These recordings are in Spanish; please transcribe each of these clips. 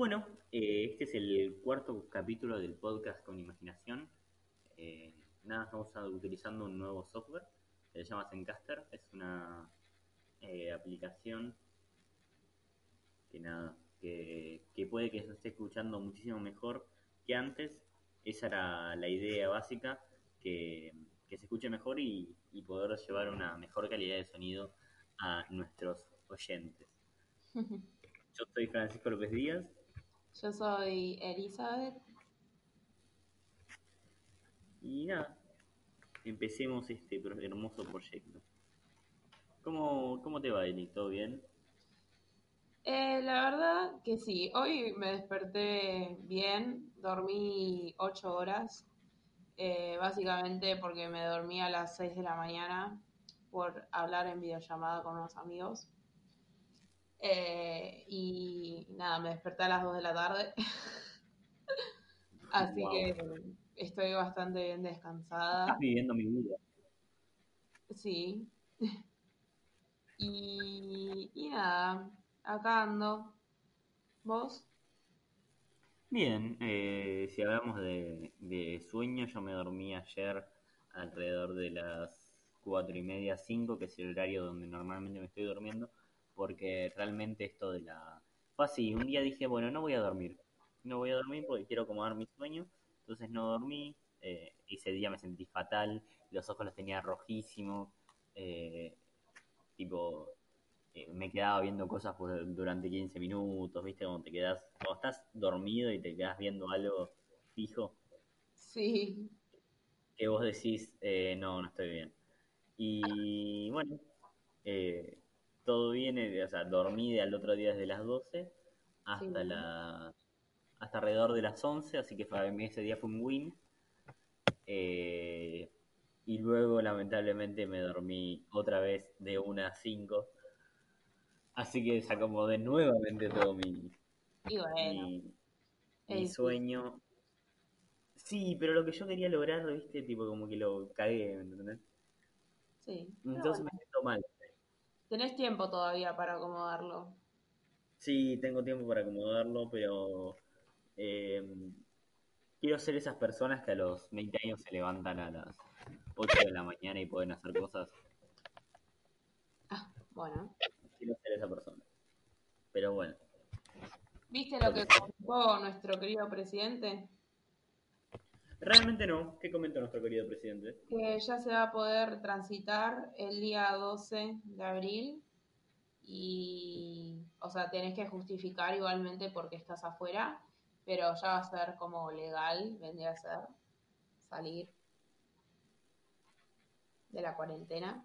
Bueno, eh, este es el cuarto capítulo del podcast con imaginación. Eh, nada, estamos utilizando un nuevo software se llama Zencaster. Es una eh, aplicación que nada, que, puede que se esté escuchando muchísimo mejor que antes. Esa era la idea básica, que, se escuche mejor y, y poder llevar una mejor calidad de sonido a nuestros oyentes. Yo soy Francisco López Díaz yo soy Elizabeth. Y nada, empecemos este hermoso proyecto. ¿Cómo, cómo te va, Eli? ¿Todo bien? Eh, la verdad que sí. Hoy me desperté bien, dormí ocho horas, eh, básicamente porque me dormí a las 6 de la mañana por hablar en videollamada con unos amigos. Eh, y nada, me desperté a las 2 de la tarde. Así que estoy bastante bien descansada. Estás viviendo mi vida. Sí. Y, nada, acá ando. ¿Vos? Bien, eh, si hablamos de, de sueño, yo me dormí ayer alrededor de las cuatro y media, cinco, que es el horario donde normalmente me estoy durmiendo porque realmente esto de la... Fue así, un día dije, bueno, no voy a dormir, no voy a dormir porque quiero acomodar mi sueño, entonces no dormí, eh, ese día me sentí fatal, los ojos los tenía rojísimos, eh, tipo, eh, me quedaba viendo cosas durante 15 minutos, ¿viste? Cuando te quedas, cuando estás dormido y te quedas viendo algo fijo. Sí. Que vos decís, no, no estoy bien. Y bueno, eh, todo viene, o sea, dormí al otro día desde las 12 hasta la hasta alrededor de las 11, así que ese día fue un win. Eh, y luego, lamentablemente, me dormí otra vez de 1 a 5. Así que se acomodé nuevamente todo mi, mi, sueño. Sí, pero lo que yo quería lograr, ¿viste? Tipo, como que lo cagué, ¿entendés? Sí. Entonces me siento mal. Tenés tiempo todavía para acomodarlo. Sí, tengo tiempo para acomodarlo, pero eh, quiero ser esas personas que a los 20 años se levantan a las 8 de la mañana y pueden hacer cosas. Ah, bueno. Quiero ser esa persona. Pero bueno. ¿Viste lo que contó nuestro querido presidente? Realmente no. ¿Qué comentó nuestro querido presidente? Que ya se va a poder transitar el día 12 de abril y, o sea, tenés que justificar igualmente porque estás afuera, pero ya va a ser como legal, vendría a ser salir de la cuarentena.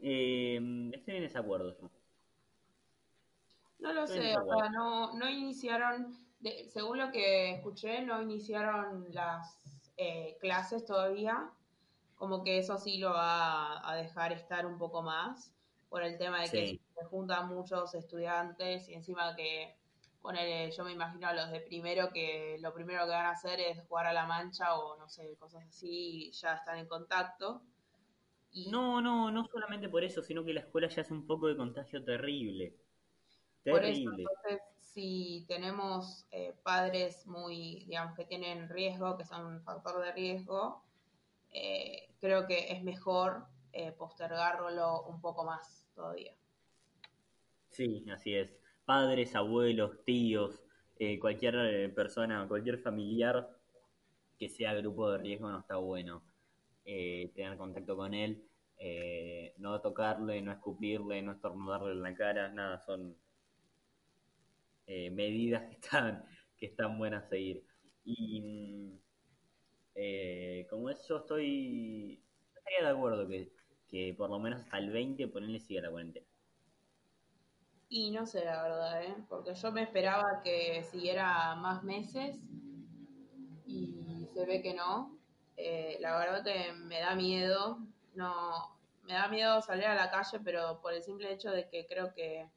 Eh, estoy en desacuerdo yo. No lo sé, o sea, no, no iniciaron según lo que escuché, no iniciaron las eh, clases todavía, como que eso sí lo va a dejar estar un poco más, por el tema de que se juntan muchos estudiantes y encima que, poner, yo me imagino a los de primero que lo primero que van a hacer es jugar a la mancha o no sé, cosas así, y ya están en contacto. No, no, no solamente por eso, sino que la escuela ya hace un poco de contagio terrible. Terrible si tenemos eh, padres muy, digamos, que tienen riesgo, que son un factor de riesgo, eh, creo que es mejor eh, postergarlo un poco más todavía. Sí, así es. Padres, abuelos, tíos, cualquier persona, cualquier familiar que sea grupo de riesgo no está bueno. tener contacto con él, no tocarle, no escupirle, no estornudarle en la cara, nada, son eh, medidas que están, que están buenas a seguir. Y eh, como eso estoy, estaría de acuerdo que, por lo menos hasta el 20 ponerle siga la cuarentena. Y no sé la verdad, ¿eh? porque yo me esperaba que siguiera más meses y se ve que no. Eh, la verdad que me da miedo, no, me da miedo salir a la calle, pero por el simple hecho de que creo que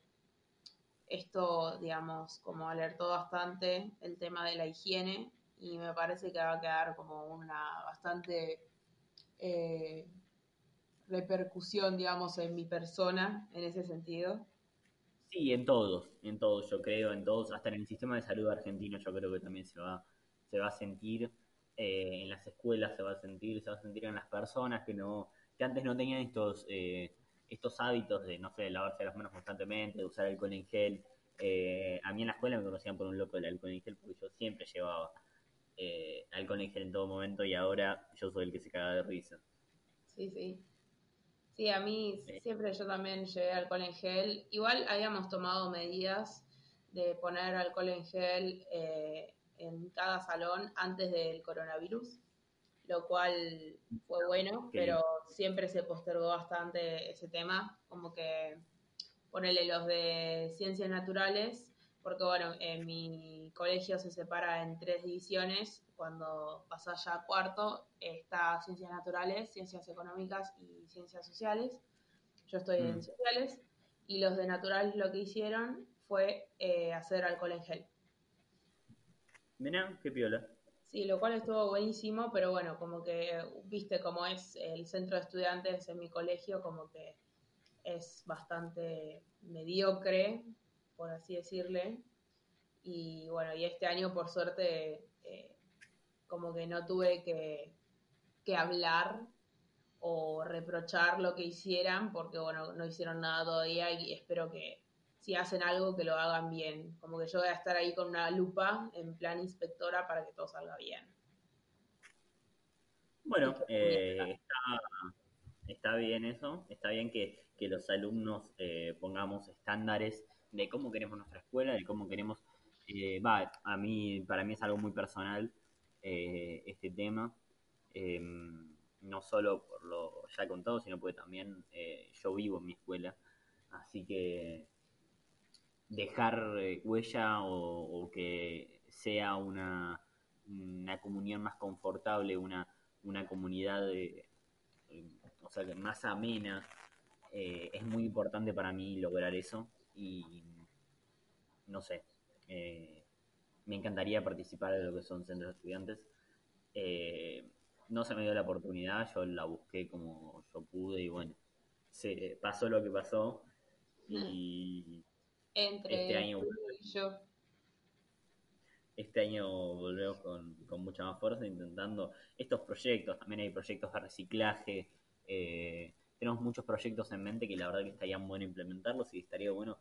esto, digamos, como alertó bastante el tema de la higiene y me parece que va a quedar como una bastante eh, repercusión, digamos, en mi persona en ese sentido. Sí, en todos, en todos, yo creo, en todos, hasta en el sistema de salud argentino yo creo que también se va, se va a sentir, eh, en las escuelas se va a sentir, se va a sentir en las personas que no, que antes no tenían estos, eh, estos hábitos de, no sé, lavarse las manos constantemente, de usar alcohol en gel. Eh, a mí en la escuela me conocían por un loco del alcohol en gel porque yo siempre llevaba alcohol en gel en todo momento y ahora yo soy el que se caga de risa. Sí, sí. Sí, a mí siempre yo también llevé alcohol en gel. Igual habíamos tomado medidas de poner alcohol en gel eh, en cada salón antes del coronavirus, lo cual fue bueno, pero siempre se postergó bastante ese tema, como que ponerle los de ciencias naturales, porque bueno, en mi colegio se separa en tres divisiones cuando pasas ya a cuarto, está ciencias naturales, ciencias económicas y ciencias sociales. Yo estoy en mm. sociales y los de naturales lo que hicieron fue eh, hacer alcohol en gel. Mirá, qué piola. Sí, lo cual estuvo buenísimo, pero bueno, como que viste cómo es el centro de estudiantes en mi colegio, como que es bastante mediocre, por así decirle. Y bueno, y este año por suerte eh, como que no tuve que, hablar o reprochar lo que hicieran, porque bueno, no hicieron nada todavía y espero que si hacen algo que lo hagan bien. Como que yo voy a estar ahí con una lupa en plan inspectora para que todo salga bien. Bueno, eh, está, bien eso, está bien que, los alumnos eh, pongamos estándares de cómo queremos nuestra escuela, de cómo queremos, eh, va, a mí, para mí es algo muy personal, eh, este tema, em, no solo por lo ya contado, sino porque también eh, yo vivo en mi escuela, así que dejar eh, huella o, que sea una, una comunión más confortable, una, una comunidad o sea, más amena, es muy importante para mí lograr eso y no sé, me encantaría participar de lo que son centros de estudiantes. Eh, no se me dio la oportunidad, yo la busqué como yo pude y bueno, se pasó lo que pasó entre este año yo. Este año volvemos con, mucha más fuerza intentando estos proyectos, también hay proyectos de reciclaje, eh, tenemos muchos proyectos en mente que la verdad que estaría bueno implementarlos y estaría bueno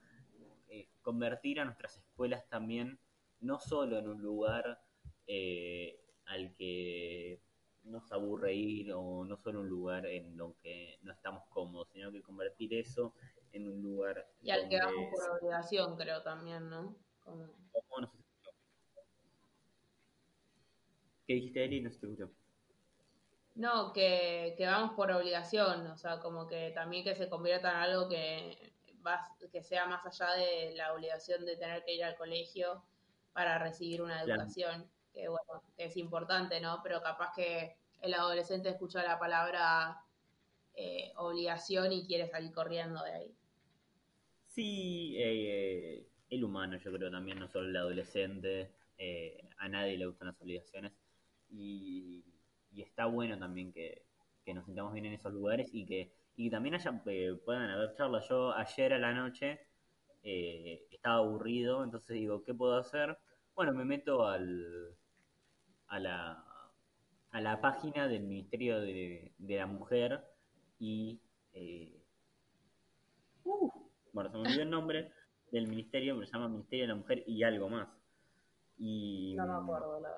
eh, convertir a nuestras escuelas también no solo en un lugar eh, al que nos aburre ir o no solo un lugar en lo que no estamos cómodos, sino que convertir eso en un lugar... Y al que vamos por obligación, creo también, ¿no? ¿Qué dijiste, Eli? No se escuchó. No, que, que, vamos por obligación, o sea, como que también que se convierta en algo que, va, que sea más allá de la obligación de tener que ir al colegio para recibir una educación, que bueno, es importante, ¿no? Pero capaz que el adolescente escucha la palabra eh, obligación y quiere salir corriendo de ahí. Sí, eh, el humano yo creo también, no solo el adolescente, eh, a nadie le gustan las obligaciones y, está bueno también que, nos sintamos bien en esos lugares y que y también haya, puedan haber charlas. Yo ayer a la noche eh, estaba aburrido, entonces digo, ¿qué puedo hacer? Bueno, me meto al, a, la, a la página del Ministerio de, la Mujer y... Eh, uh, bueno, se me olvidó el nombre del ministerio, me llama Ministerio de la Mujer y algo más. Y, no me acuerdo, la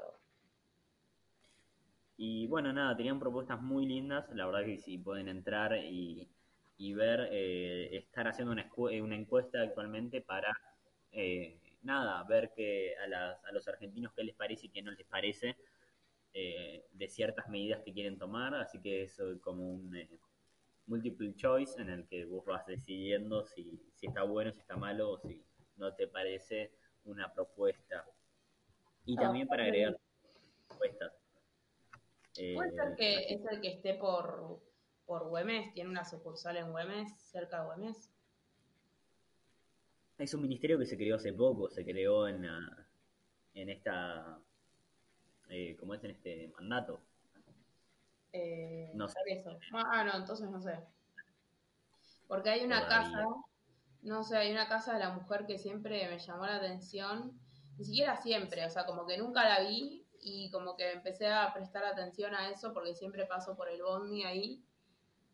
Y bueno, nada, tenían propuestas muy lindas, la verdad que si pueden entrar y, y ver, eh, estar haciendo una, una, encuesta actualmente para, eh, nada, ver que a, las, a los argentinos qué les parece y qué no les parece eh, de ciertas medidas que quieren tomar, así que eso como un, multiple choice en el que vos vas decidiendo si, si está bueno, si está malo o si no te parece una propuesta. Y ah, también para agregar propuestas. ¿Puede ser eh, que es el que esté por, por Güemes? ¿Tiene una sucursal en Güemes, cerca de Güemes? Es un ministerio que se creó hace poco, se creó en, en esta, eh, ¿cómo es en este mandato? Eh, no sé. Eso. Ah, no, entonces no sé. Porque hay una casa, no sé, hay una casa de la mujer que siempre me llamó la atención, ni siquiera siempre, o sea, como que nunca la vi y como que empecé a prestar atención a eso porque siempre paso por el bondi ahí,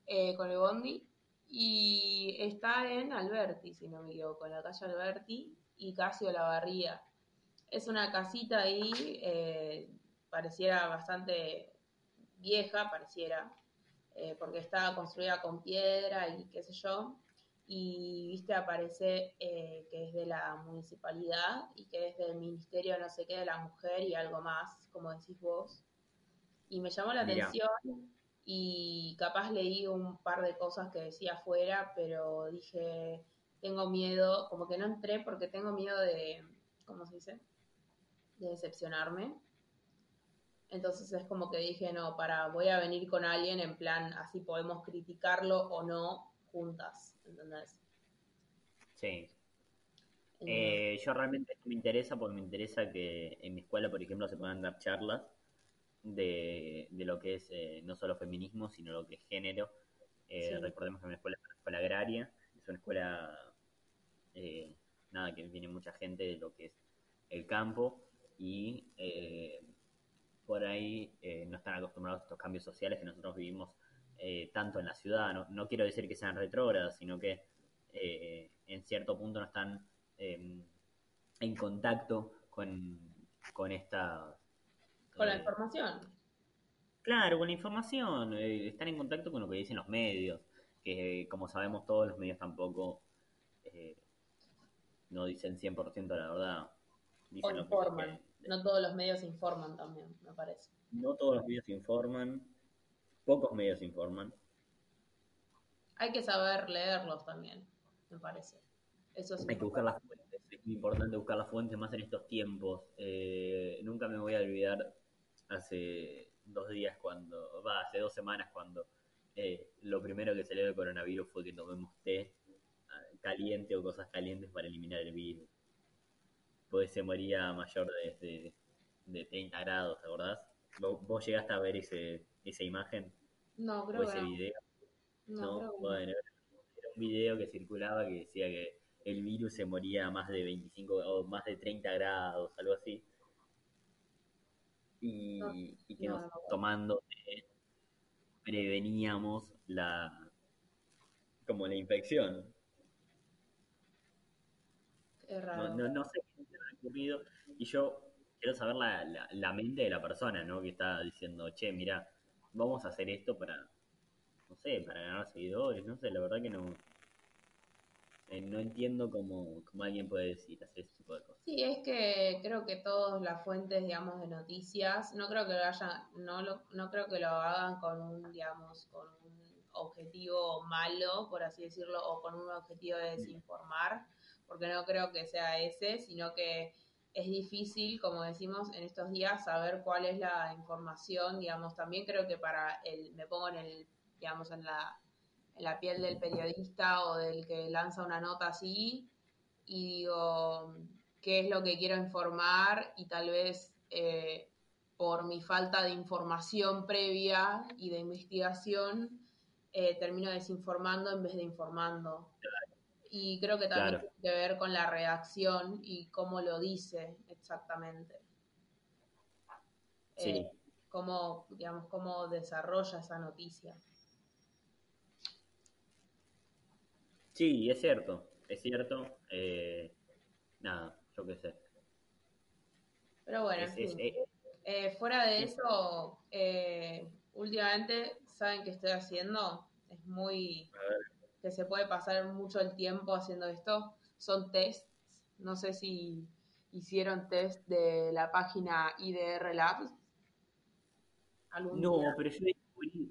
eh, con el bondi, y está en Alberti, si no me equivoco, en la calle Alberti y casi la Barría. Es una casita ahí, eh, pareciera bastante vieja, pareciera, eh, porque estaba construida con piedra y qué sé yo, y viste aparece eh, que es de la municipalidad y que es del ministerio no sé qué de la mujer y algo más, como decís vos. Y me llamó la atención y capaz leí un par de cosas que decía afuera, pero dije, tengo miedo, como que no entré porque tengo miedo de, ¿cómo se dice? De decepcionarme. Entonces es como que dije, no, para, voy a venir con alguien en plan, así podemos criticarlo o no juntas, ¿entendés? Sí. Eh, yo realmente me interesa porque me interesa que en mi escuela, por ejemplo, se puedan dar charlas de, lo que es eh, no solo feminismo, sino lo que es género. Eh, recordemos que mi escuela es una escuela agraria, es una escuela, nada, que viene mucha gente de lo que es el campo y por ahí eh, no están acostumbrados a estos cambios sociales que nosotros vivimos eh, tanto en la ciudad. No, quiero decir que sean retrógradas, sino que eh, en cierto punto no están em, en contacto con, con esta... Con la información. Claro, con la información. están en contacto con lo que dicen los medios, que como sabemos todos los medios tampoco no dicen 100% la verdad. Dicen o informan. No todos los medios informan también, me parece. No todos los medios informan, pocos medios informan. Hay que saber leerlos también, me parece. Eso Hay que buscar las fuentes, es muy importante buscar las fuentes más en estos tiempos. Eh, nunca me voy a olvidar hace dos días cuando, va, hace dos semanas cuando eh, lo primero que salió del coronavirus fue que tomemos té ah, caliente o cosas calientes para eliminar el virus pues se moría mayor de, de, 30 grados, ¿te acordás? ¿Vos, llegaste a ver ese, esa imagen? No, creo ¿O ese video? No, bueno, era un video que circulaba que decía que el virus se moría a más de 25 o más de 30 grados, algo así. Y, y que nos tomando preveníamos la como la infección. Es raro. No, no, sé ocurrido. Y yo quiero saber la, la, mente de la persona, ¿no? Que está diciendo, che, mira, vamos a hacer esto para, no sé, para ganar seguidores, no sé, la verdad que no. Eh, no entiendo cómo, cómo, alguien puede decir hacer ese tipo de cosas. Sí, es que creo que todas las fuentes, digamos, de noticias, no creo que lo hayan, no, lo, no creo que lo hagan con un, digamos, con un objetivo malo, por así decirlo, o con un objetivo de desinformar porque no creo que sea ese, sino que es difícil, como decimos en estos días, saber cuál es la información, digamos, también creo que para el, me pongo en el, digamos, en la, en la piel del periodista o del que lanza una nota así, y digo, qué es lo que quiero informar y tal vez eh, por mi falta de información previa y de investigación, eh, termino desinformando en vez de informando. Y creo que también tiene que ver con la redacción y cómo lo dice exactamente. Sí. Eh, cómo, digamos, cómo desarrolla esa noticia. Sí, es cierto, es cierto. Eh, nada, yo qué sé. Pero bueno, eh, fuera de eso, últimamente, ¿saben qué estoy haciendo? Es muy que se puede pasar mucho el tiempo haciendo esto, son tests. No sé si hicieron test de la página IDR Labs. no, pero yo he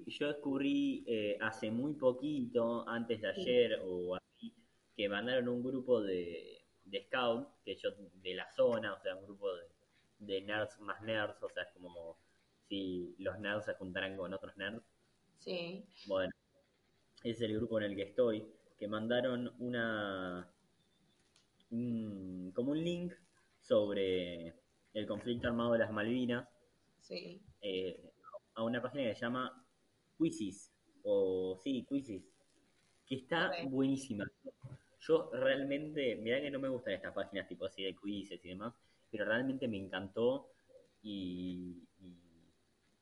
yo descubrí eh, hace muy poquito, antes de ayer o así, que mandaron un grupo de, de scout, que yo, de la zona, o sea, un grupo de, de nerds más nerds, o sea, es como si los nerds se juntaran con otros nerds. Sí. Bueno, es el grupo en el que estoy, que mandaron una como un link sobre el conflicto armado de las Malvinas sí. Eh, a una página que se llama Quizzes, o sí, Quizzes, que está buenísima. Yo realmente, mirá que no me gustan estas páginas tipo así de quizzes y demás, pero realmente me encantó y,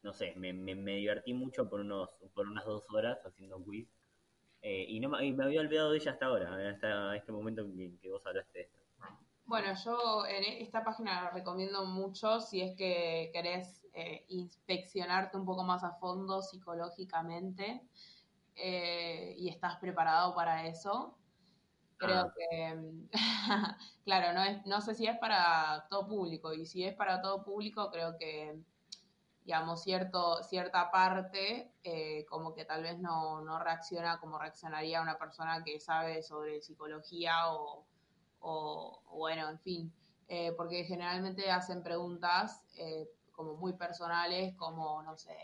no sé, me, me, divertí mucho por unos por unas dos horas haciendo quiz eh, y, no, me había olvidado de ella hasta ahora, hasta este momento en que vos hablaste de esto. Bueno, yo en esta página la recomiendo mucho si es que querés eh, inspeccionarte un poco más a fondo psicológicamente eh, y estás preparado para eso. Creo ah. que, claro, no, es, no sé si es para todo público y si es para todo público creo que digamos, cierto, cierta parte, eh, como que tal vez no, no, reacciona como reaccionaría una persona que sabe sobre psicología o, o, bueno, en fin, eh, porque generalmente hacen preguntas eh, como muy personales, como, no sé,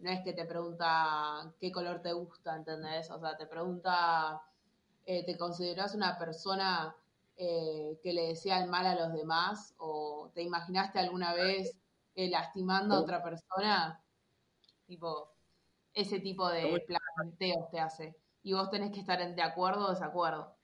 no es que te pregunta qué color te gusta, ¿entendés? O sea, te pregunta, ¿te consideras una persona que le desea el mal a los demás? ¿O te imaginaste alguna vez eh, lastimando a otra persona, tipo, ese tipo de planteos te hace. Y vos tenés que estar de acuerdo o desacuerdo.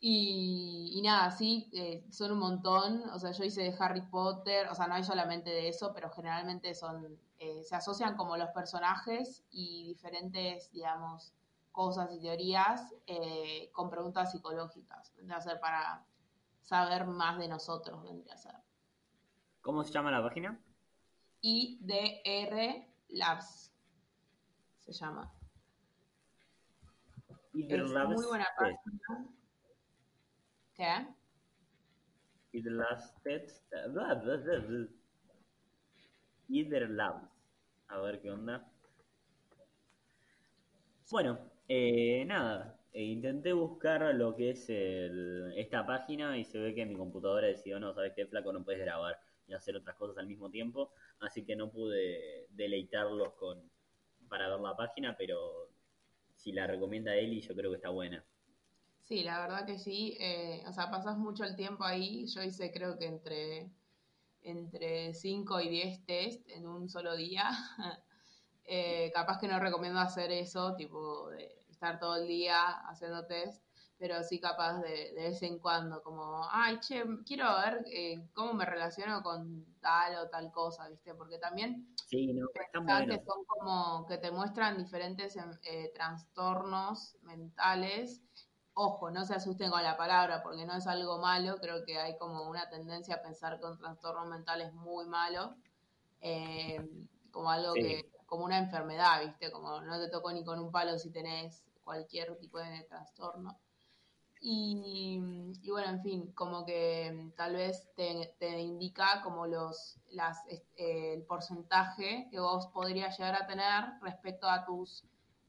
Y, nada, sí, eh, son un montón. O sea, yo hice de Harry Potter, o sea, no hay solamente de eso, pero generalmente son, eh, se asocian como los personajes y diferentes, digamos, cosas y teorías con preguntas psicológicas. Vendría a ser para saber más de nosotros, vendría a ser. ¿Cómo se llama la página? IDR Labs. Se llama. IDR es Labs. Muy buena página. ¿Qué? IDR Labs. IDR Labs. A ver qué onda. Bueno, eh, nada. Eh, intenté buscar lo que es el, esta página y se ve que mi computadora decidió, no, sabes qué, flaco, no puedes grabar y hacer otras cosas al mismo tiempo, así que no pude deleitarlos con para ver la página, pero si la recomienda Eli, yo creo que está buena. Sí, la verdad que sí, eh, o sea, pasas mucho el tiempo ahí, yo hice creo que entre entre 5 y 10 test en un solo día. Eh, capaz que no recomiendo hacer eso, tipo de estar todo el día haciendo test, pero sí capaz de, de vez en cuando, como, ay, che, quiero ver eh, cómo me relaciono con tal o tal cosa, ¿viste? Porque también sí, no, que son como que te muestran diferentes em, eh, trastornos mentales. Ojo, no se asusten con la palabra porque no es algo malo, creo que hay como una tendencia a pensar que un trastorno mental es muy malo, eh, como algo que, como una enfermedad, ¿viste? Como no te tocó ni con un palo si tenés cualquier tipo de trastorno. Y, bueno, en fin, como que tal vez te, indica como los, las, eh, el porcentaje que vos podrías llegar a tener respecto a tus,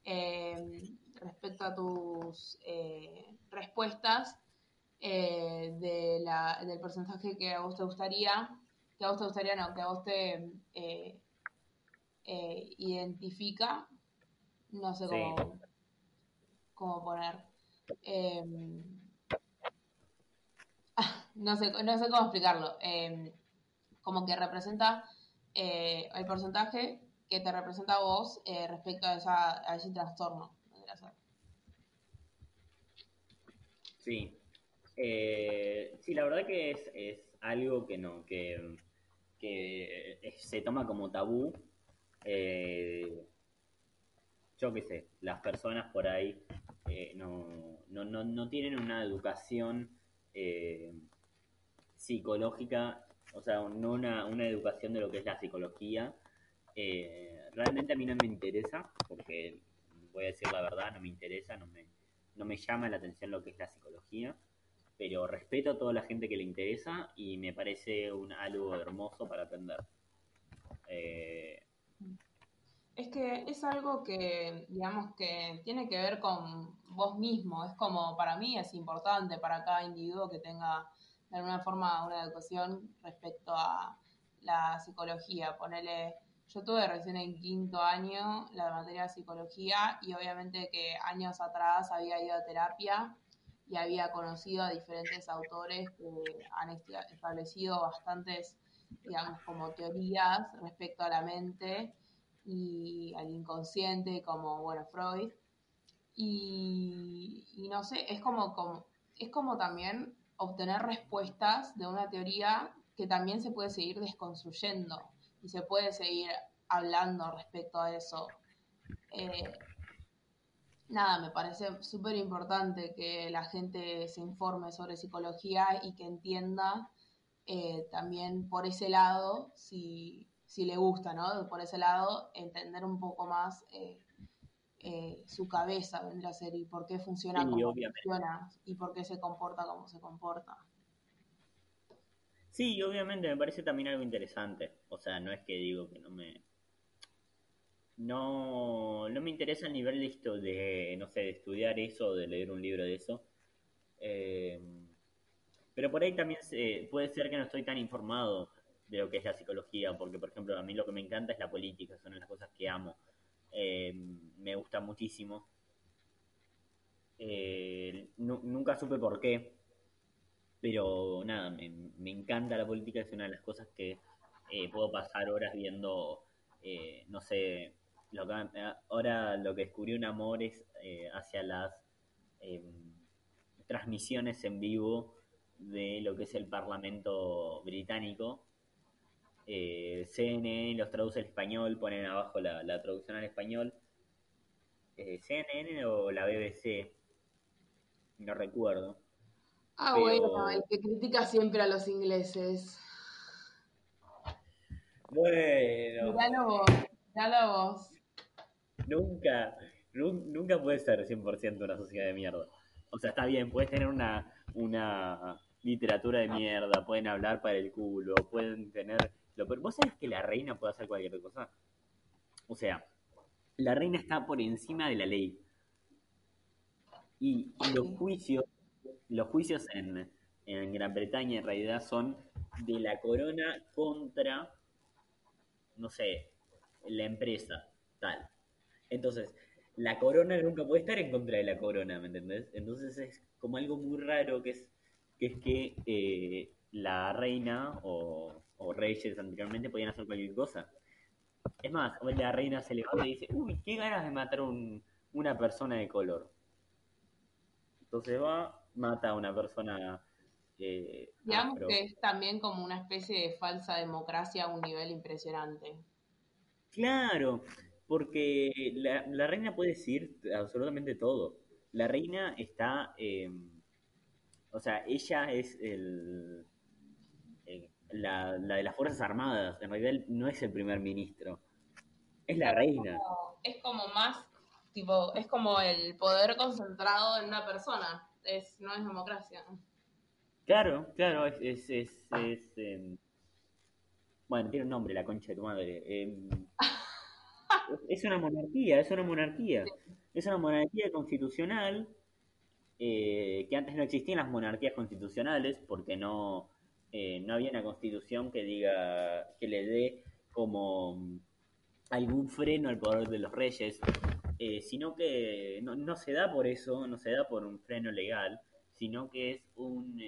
eh, respecto a tus eh, respuestas de la, del porcentaje que a vos te gustaría, que a vos te gustaría, no, que a vos te identifica, no sé cómo, cómo poner Em, no, sé, no sé cómo explicarlo. Em, como que representa eh, el porcentaje que te representa a vos eh, respecto a, a ese trastorno. Sí. Eh, sí, la verdad que es, es algo que no, que, que se toma como tabú. yo qué sé, las personas por ahí eh, no, no, no, no, tienen una educación eh, psicológica, o sea, no una, una, educación de lo que es la psicología. Eh, realmente a mí no me interesa, porque voy a decir la verdad, no me interesa, no me, no me llama la atención lo que es la psicología, pero respeto a toda la gente que le interesa y me parece un, algo hermoso para aprender. Es que es algo que, digamos, que tiene que ver con vos mismo. Es como, para mí es importante para cada individuo que tenga de alguna forma una educación respecto a la psicología. Ponele, yo tuve recién en quinto año la materia de psicología y obviamente que años atrás había ido a terapia y había conocido a diferentes autores que han establecido bastantes, digamos, como teorías respecto a la mente y al inconsciente, como, bueno, Freud. Y, no sé, es como, como, es como también obtener respuestas de una teoría que también se puede seguir desconstruyendo y se puede seguir hablando respecto a eso. Eh, nada, me parece súper importante que la gente se informe sobre psicología y que entienda eh, también por ese lado, si, si, le gusta, ¿no? Por ese lado, entender un poco más eh, eh, su cabeza, vendría a ser, y por qué funciona como funciona, y por qué se comporta como se comporta. Sí, obviamente me parece también algo interesante. O sea, no es que digo que no me, no, no me interesa el nivel de, de, no sé, de estudiar eso, de leer un libro de eso. Eh, pero por ahí también puede ser que no estoy tan informado de lo que es la psicología, porque por ejemplo a mí lo que me encanta es la política, son las cosas que amo. Eh, me gusta muchísimo. Eh, nunca supe por qué, pero nada, me, encanta la política, es una de las cosas que puedo pasar horas viendo, no sé, eh, ahora lo que descubrí un amor es eh, hacia las em, transmisiones en vivo de lo que es el Parlamento británico. Eh, CNN los traduce al español, ponen abajo la, traducción al español. CNN o la BBC, no recuerdo. Ah, bueno, el que critica siempre a los ingleses. Bueno. Míralo vos, míralo vos nunca, nunca puede ser 100% una sociedad de mierda. O sea, está bien, puedes tener una, una literatura de mierda, pueden hablar para el culo, pueden tener... Lo, pero vos sabés que la reina puede hacer cualquier cosa. O sea, la reina está por encima de la ley. Y, los juicios, los juicios en, en Gran Bretaña en realidad son de la corona contra, no sé, la empresa, tal. Entonces, la corona nunca puede estar en contra de la corona, ¿me entendés? Entonces es como algo muy raro que es que, es que eh, la reina o, reyes anteriormente podían hacer cualquier cosa. Es más, la reina se levanta y dice, uy, qué ganas de matar un, una persona de color. Entonces va, mata a una persona. Eh, Digamos que es también como una especie de falsa democracia a un nivel impresionante. Claro, porque la, reina puede decir absolutamente todo. La reina está, em, o sea, ella es el, la, de las Fuerzas Armadas. En realidad no es el primer ministro, es la reina. es como más, tipo, es como el poder concentrado en una persona. Es, no es democracia. Claro, claro, es, es, es, em, bueno, tiene un nombre, la concha de tu madre. Em, es una monarquía, es una monarquía. Es una monarquía constitucional, eh, que antes no existían las monarquías constitucionales, porque no, eh, no había una constitución que diga, que le dé como algún freno al poder de los reyes, eh, sino que no, no, se da por eso, no se da por un freno legal, sino que es un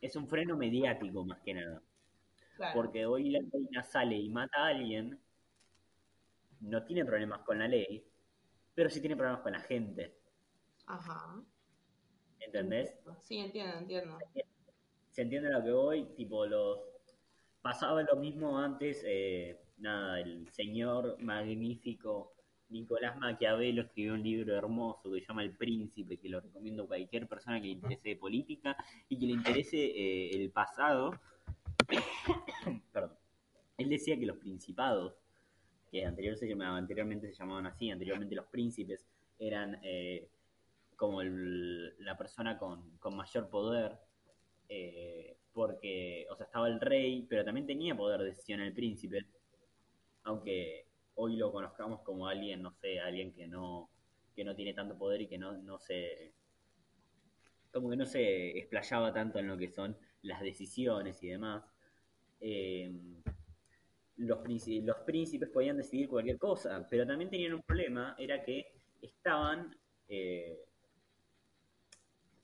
es un freno mediático más que nada. Porque hoy la reina sale y mata a alguien, no tiene problemas con la ley, pero sí tiene problemas con la gente. Ajá. ¿Entendés? Sí, entiendo, entiendo. Se entiende lo que voy, tipo los... Pasaba lo mismo antes, eh, nada, el señor magnífico Nicolás Maquiavelo escribió un libro hermoso que se llama El Príncipe, que lo recomiendo a cualquier persona que le interese de política y que le interese eh, el pasado Perdón. Él decía que los principados, que anteriormente se llamaban así, anteriormente los príncipes, eran eh, como la persona con, mayor poder, eh, porque, o sea, estaba el rey, pero también tenía poder de decisión el príncipe, aunque hoy lo conozcamos como alguien, no sé, alguien que no, que no tiene tanto poder y que no, no se como que no se explayaba tanto en lo que son las decisiones y demás. Eh, los, los príncipes podían decidir cualquier cosa, pero también tenían un problema, era que estaban, eh,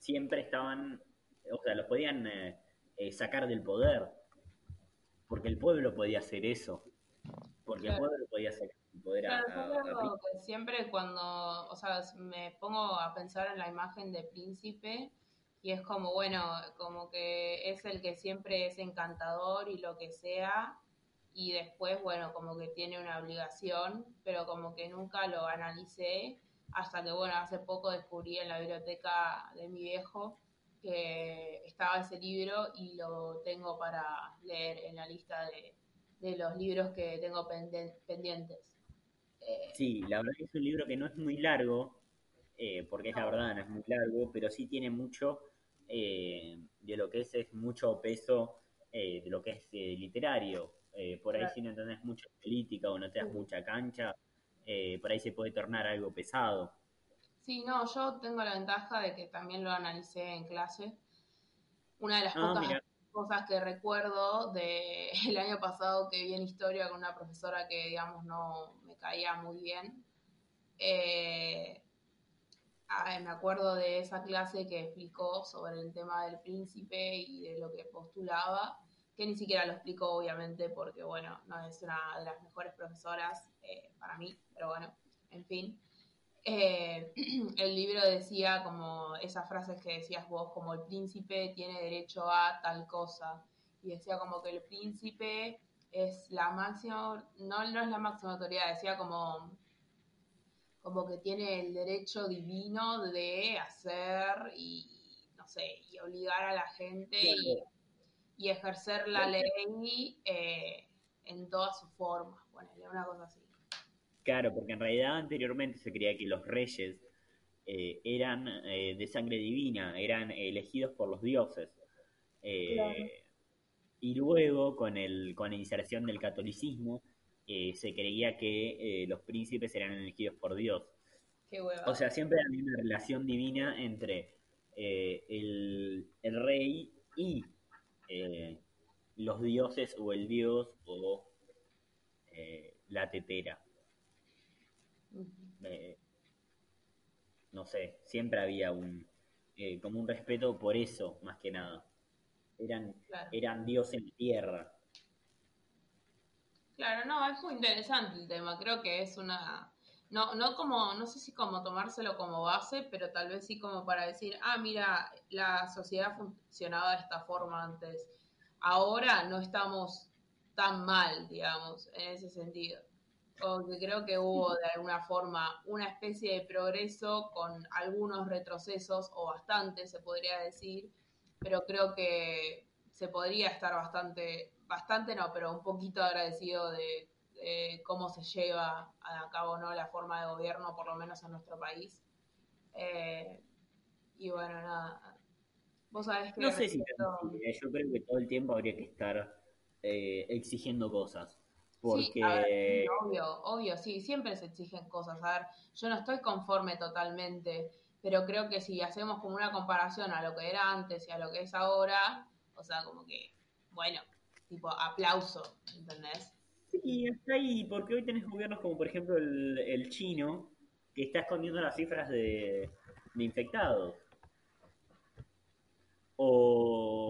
siempre estaban, o sea, los podían eh, sacar del poder, porque el pueblo podía hacer eso, porque el pueblo podía sacar del poder a, siempre cuando, o sea, me pongo a pensar en la imagen de príncipe, y es como, bueno, como que es el que siempre es encantador y lo que sea, y después, bueno, como que tiene una obligación, pero como que nunca lo analicé hasta que, bueno, hace poco descubrí en la biblioteca de mi viejo que estaba ese libro y lo tengo para leer en la lista de, los libros que tengo pendientes. Eh, sí, la verdad que es un libro que no es muy largo, eh, porque es la verdad, no es muy largo, pero sí tiene mucho eh, de lo que es, es mucho peso eh, de lo que es literario. por ahí si no entendés mucha política o no te das mucha cancha, por ahí se puede tornar algo pesado. Sí, no, yo tengo la ventaja de que también lo analicé en clase. Una de las ah, pocas cosas que recuerdo del año pasado que vi en historia con una profesora que, digamos, no me caía muy bien. Eh, me acuerdo de esa clase que explicó sobre el tema del príncipe y de lo que postulaba, que ni siquiera lo explicó obviamente porque, bueno, no es una de las mejores profesoras eh, para mí, pero bueno, en fin. Eh, el libro decía como esas frases que decías vos, como el príncipe tiene derecho a tal cosa, y decía como que el príncipe es la máxima, no, no es la máxima autoridad, decía como como que tiene el derecho divino de hacer y, no sé, y obligar a la gente y, ejercer la ley eh, en todas sus formas, ponele una cosa así. Claro, porque en realidad anteriormente se creía que los reyes eh, eran eh, de sangre divina, eran elegidos por los dioses. Y luego, con, el, con la inserción del catolicismo, eh, se creía que eh, los príncipes eran elegidos por Dios. O sea, siempre había una relación divina entre eh, el, rey y los dioses o el dios o la tetera. No sé, siempre había un como un respeto por eso, más que nada. Eran, eran dios en tierra. Claro, no, es muy interesante el tema. Creo que es una. No, no como, no sé si como tomárselo como base, pero tal vez sí como para decir, ah, mira, la sociedad funcionaba de esta forma antes. Ahora no estamos tan mal, digamos, en ese sentido. Porque creo que hubo de alguna forma una especie de progreso con algunos retrocesos, o bastante se podría decir, pero creo que se podría estar bastante bastante no, pero un poquito agradecido de, cómo se lleva a cabo ¿no? la forma de gobierno, por lo menos en nuestro país. Eh, y bueno, nada. Vos sabés que... No sé si yo creo que todo el tiempo habría que estar eh, exigiendo cosas. Porque... obvio, obvio, sí, siempre se exigen cosas. A ver, yo no estoy conforme totalmente, pero creo que si hacemos como una comparación a lo que era antes y a lo que es ahora, o sea, como que, bueno, tipo aplauso, ¿entendés? Sí, está ahí, porque hoy tenés gobiernos como por ejemplo el, chino, que está escondiendo las cifras de, infectados. O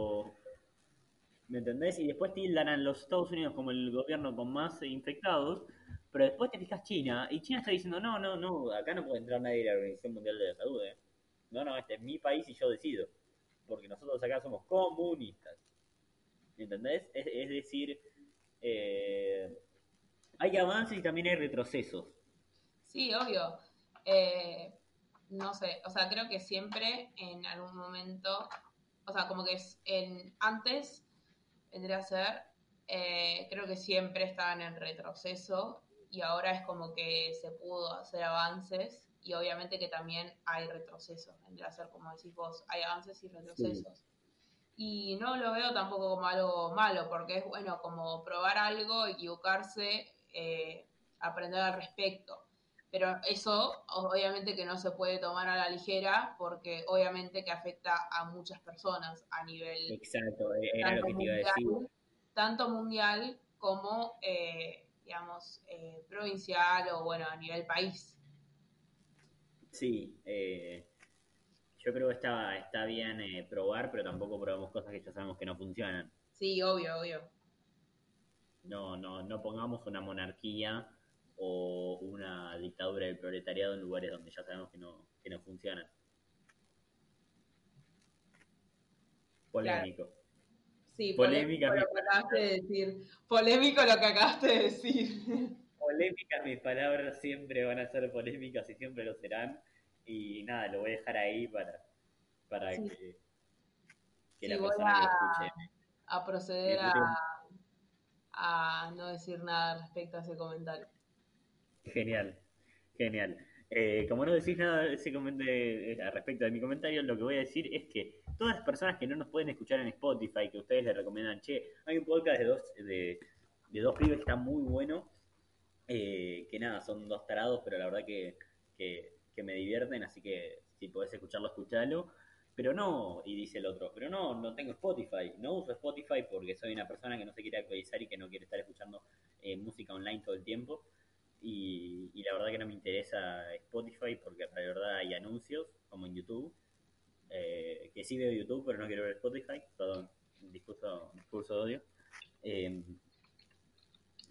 ¿Me entendés? Y después tildan a los Estados Unidos como el gobierno con más infectados, pero después te fijas China, y China está diciendo, no, no, no, acá no puede entrar nadie a la Organización Mundial de la Salud, ¿eh? No, no, este es mi país y yo decido, porque nosotros acá somos comunistas. ¿entendés? Es, decir, eh, hay avances y también hay retrocesos. Sí, obvio. Eh, no sé, o sea, creo que siempre en algún momento, o sea, como que es en, antes vendría a ser, eh, creo que siempre estaban en retroceso y ahora es como que se pudo hacer avances y obviamente que también hay retrocesos, vendría a ser como decís vos, hay avances y retrocesos y no lo veo tampoco como algo malo, porque es bueno como probar algo, equivocarse, eh, aprender al respecto. Pero eso obviamente que no se puede tomar a la ligera porque obviamente que afecta a muchas personas a nivel... Exacto, era lo que te iba a decir. Tanto mundial como, eh, digamos, eh, provincial o bueno, a nivel país. Sí, eh, yo creo que está, está bien probar, pero tampoco probamos cosas que ya sabemos que no funcionan. Sí, obvio, obvio. No, no, no pongamos una monarquía o una dictadura del proletariado en lugares donde ya sabemos que no, que no funcionan. Polémico. Sí, polémico lo que acabaste de decir. Polémico lo que acabaste de decir. Polémicas mis palabras siempre van a ser polémicas y siempre lo serán. Y nada, lo voy a dejar ahí para, para que, que la persona que escuche. A proceder a, a no decir nada respecto a ese comentario. Genial, genial. Eh, como no decís nada ese eh, respecto de mi comentario, lo que voy a decir es que todas las personas que no nos pueden escuchar en Spotify, que ustedes les recomiendan, che, hay un podcast de dos, de, dos pibes que está muy bueno, eh, que nada, son dos tarados, pero la verdad que, me divierten, así que si podés escucharlo, escuchalo. Pero no, y dice el otro, pero no, no tengo Spotify, no uso Spotify porque soy una persona que no se quiere actualizar y que no quiere estar escuchando música online todo el tiempo. Y, la verdad que no me interesa Spotify porque la verdad hay anuncios, como en YouTube, eh, que sí veo YouTube, pero no quiero ver Spotify, perdón, discurso, discurso de odio. Eh,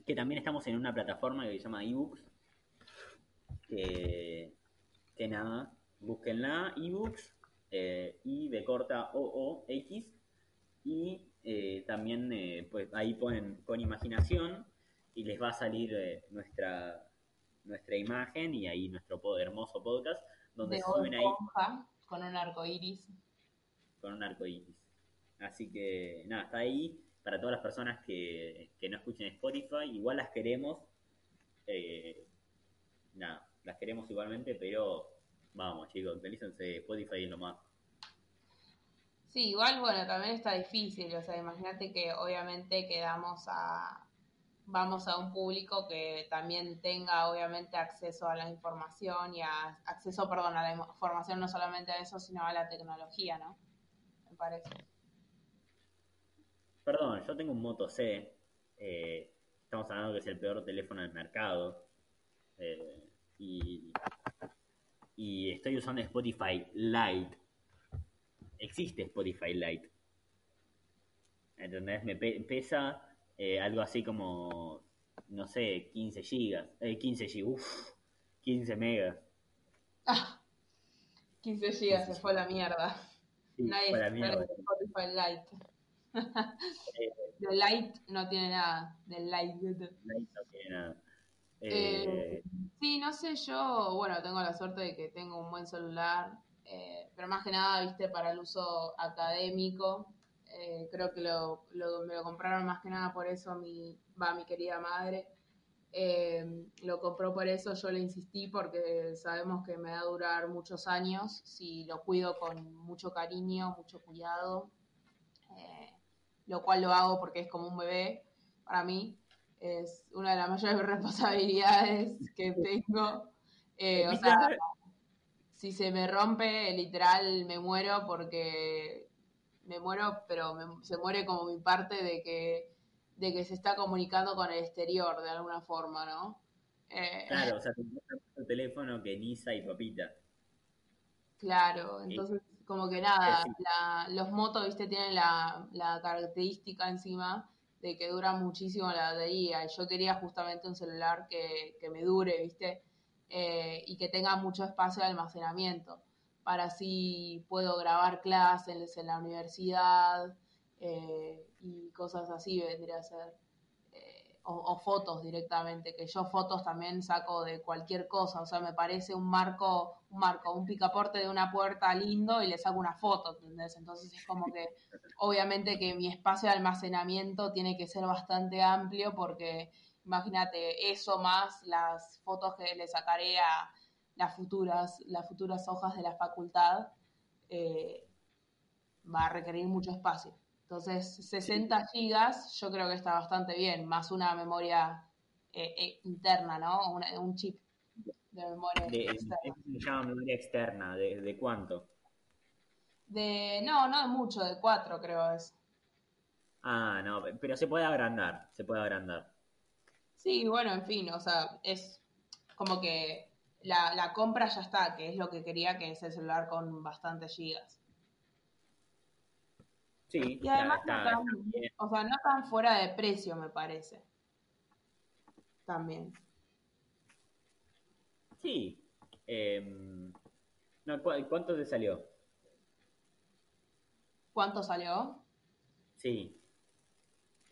que también estamos en una plataforma que se llama eBooks, que, que nada, búsquenla, eBooks, eh, I de corta O O X, y eh, también pues ahí ponen con imaginación y les va a salir eh, nuestra, nuestra imagen y ahí nuestro hermoso podcast donde suben ahí con un arco iris. Con un arco iris. Así que nada, está ahí para todas las personas que, no escuchen Spotify. Igual las queremos. Eh, nada, las queremos igualmente, pero vamos chicos, utilícense Spotify es lo más. Sí, igual bueno, también está difícil, o sea, imagínate que obviamente quedamos a, vamos a un público que también tenga obviamente acceso a la información y a acceso, perdón, a la información no solamente a eso, sino a la tecnología, ¿no? Me parece. Perdón, yo tengo un Moto C. Eh, estamos hablando que es el peor teléfono del mercado. Eh, y, y estoy usando Spotify Lite. Existe Spotify Lite. ¿Entendés? Me pesa eh, algo así como, no sé, 15 gigas, eh, 15 gigas, uff, 15 megas. Ah, 15 gigas se fue a la mierda. Nadie fue la mierda. Spotify Lite. de Lite no tiene nada, de Lite. no tiene nada. Eh, eh, sí, no sé, yo, bueno, tengo la suerte de que tengo un buen celular, eh, pero más que nada, viste, para el uso académico, eh, creo que lo, me lo compraron más que nada por eso mi, va, mi querida madre. Eh, lo compró por eso, yo le insistí porque sabemos que me va a durar muchos años si lo cuido con mucho cariño, mucho cuidado, eh, lo cual lo hago porque es como un bebé para mí, es una de las mayores responsabilidades que tengo. o sea, si se me rompe, literal me muero porque me muero, pero se muere como mi parte de que, de que se está comunicando con el exterior de alguna forma, ¿no? Eh, claro, o sea, el teléfono que Nisa y Papita. Claro, entonces como que nada, los motos, viste, tienen la, característica encima de que dura muchísimo la batería y yo quería justamente un celular que, me dure, viste, eh, y que tenga mucho espacio de almacenamiento para así puedo grabar clases en la universidad eh, y cosas así vendría a ser. Eh, o, fotos directamente, que yo fotos también saco de cualquier cosa, o sea, me parece un marco, un marco, un picaporte de una puerta lindo y le saco una foto, ¿entendés? Entonces es como que, obviamente que mi espacio de almacenamiento tiene que ser bastante amplio porque, imagínate, eso más las fotos que le sacaré a las futuras, las futuras hojas de la facultad, eh, va a requerir mucho espacio. Entonces, 60 gigas yo creo que está bastante bien, más una memoria interna, ¿no? un chip de memoria externa. se llama memoria externa? ¿De, ¿De, cuánto? De, no, no de mucho, de cuatro creo es. Ah, no, pero se puede agrandar, se puede agrandar. Sí, bueno, en fin, o sea, es como que la, la compra ya está, que es lo que quería, que es el celular con bastantes gigas. Sí, y además o sea, no tan fuera de precio, me parece. También. Sí. Em, ¿Cuánto te salió? ¿Cuánto salió? Sí.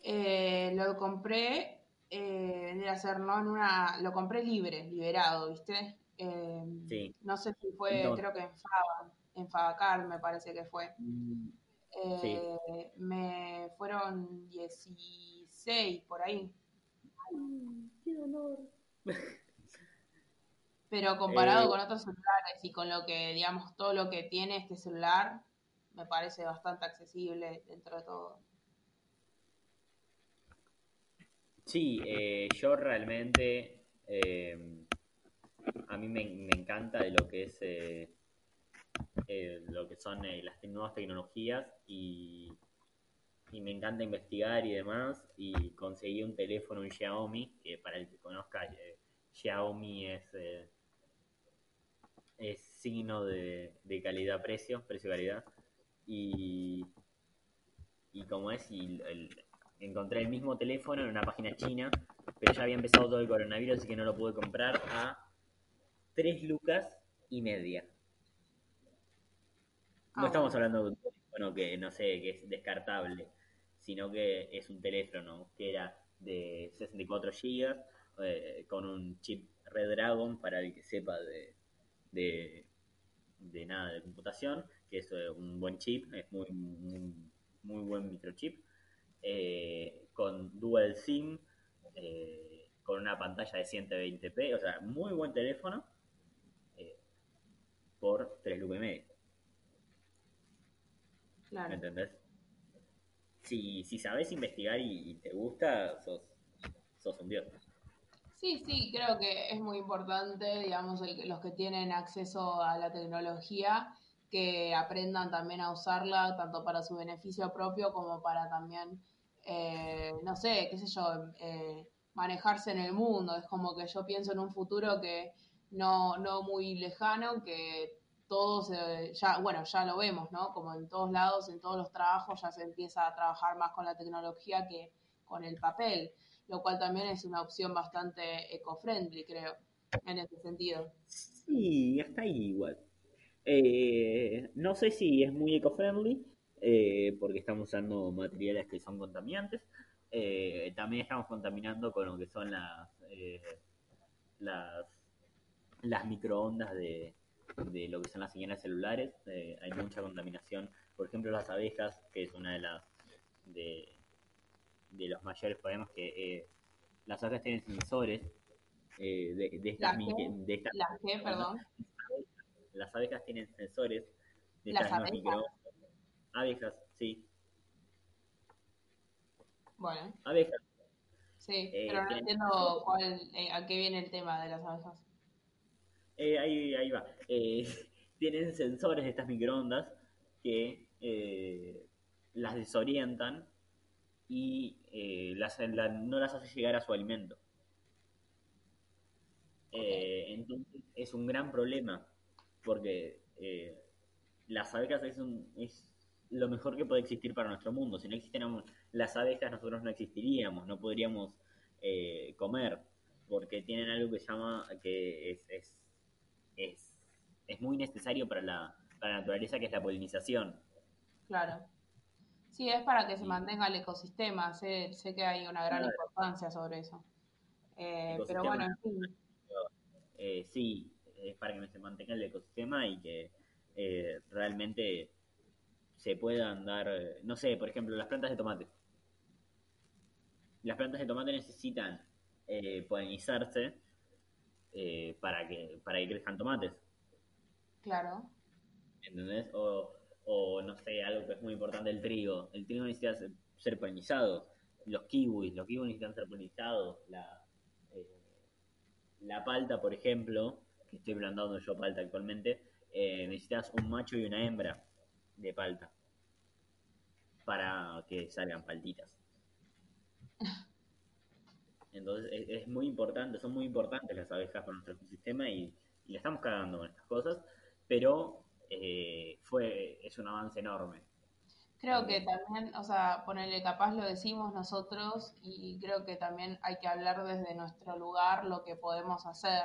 Eh, lo compré, eh, de hacerlo en una, lo compré libre, liberado, ¿viste? Em, sí. No sé si fue, creo que en Fava, en Favacar me parece que fue. Mm, eh, me fueron 16 por ahí. Ay, qué dolor. Pero comparado eh, con otros celulares y con lo que, digamos, todo lo que tiene este celular, me parece bastante accesible dentro de todo. Sí, eh, yo realmente, eh, a mí me, encanta de lo que es lo que son las nuevas tecnologías y, y, me encanta investigar y demás y conseguí un teléfono, un Xiaomi, que para el que conozca, Xiaomi es es signo de, calidad-precio, precio-calidad. Y, y como es, y encontré el mismo teléfono en una página china, pero ya había empezado todo el coronavirus, así que no lo pude comprar a 3 lucas y media. No ah, estamos hablando de un teléfono que no sé, que es descartable, sino que es un teléfono que era de 64 GB eh, con un chip Red Dragon para el que sepa de, de, de nada de computación, que es eh, un buen chip, es muy, muy, buen microchip, eh, con dual SIM, con una pantalla de 120p, o sea, muy buen teléfono por 3 lucas y medio. Claro. ¿Entendés? Si, si sabes investigar y, te gusta, sos, sos un dios. Sí, sí, creo que es muy importante, digamos, los que tienen acceso a la tecnología, que aprendan también a usarla, tanto para su beneficio propio como para también, eh, no sé, qué sé yo, eh, manejarse en el mundo. Es como que yo pienso en un futuro que no, no muy lejano, que todos, ya, bueno, ya lo vemos, ¿no? Como en todos lados, en todos los trabajos, ya se empieza a trabajar más con la tecnología que con el papel lo cual también es una opción bastante eco-friendly, creo, en ese sentido. Sí, está ahí igual. Eh, no sé si es muy eco-friendly, eh, porque estamos usando materiales que son contaminantes. Eh, también estamos contaminando con lo que son las, las, las microondas de, de lo que son las señales celulares. hay mucha contaminación. Por ejemplo, las abejas, que es una de las de, de los mayores problemas que eh, las abejas tienen sensores eh, de, de, estas, de estas ¿Las qué, perdón? Las abejas tienen sensores de estas abejas? abejas, sí. Bueno. Abejas. Sí, eh, pero no entiendo cuál, a qué viene el tema de las abejas. Ahí, ahí va. tienen sensores de estas microondas que las desorientan y eh, no las hace llegar a su alimento. Eh, entonces es un gran problema porque eh, las abejas es, es lo mejor que puede existir para nuestro mundo. Si no existieran las abejas nosotros no existiríamos, no podríamos comer porque tienen algo que se llama que es, es, es, es muy necesario para la, para la naturaleza que es la polinización. Claro. Sí, es para que se mantenga el ecosistema. Sé, sé que hay una gran importancia sobre eso. Eh, pero bueno, en fin. Eh, sí, es para que se mantenga el ecosistema y que eh, realmente se puedan dar, no sé, por ejemplo, las plantas de tomate. Las plantas de tomate necesitan polinizarse para que para que crezcan tomates. Claro. ¿Entendés? O o no sé, algo que es muy importante, el trigo. El trigo necesita ser, polinizado. Los kiwis, los kiwis necesitan ser polinizados. La, la palta, por ejemplo, que estoy plantando yo palta actualmente, eh, necesitas un macho y una hembra de palta para que salgan paltitas. Entonces es, muy importante, son muy importantes las abejas para nuestro ecosistema y, le estamos cagando con estas cosas, pero eh, fue es un avance enorme. Creo que también, o sea, ponerle capaz lo decimos nosotros y creo que también hay que hablar desde nuestro lugar lo que podemos hacer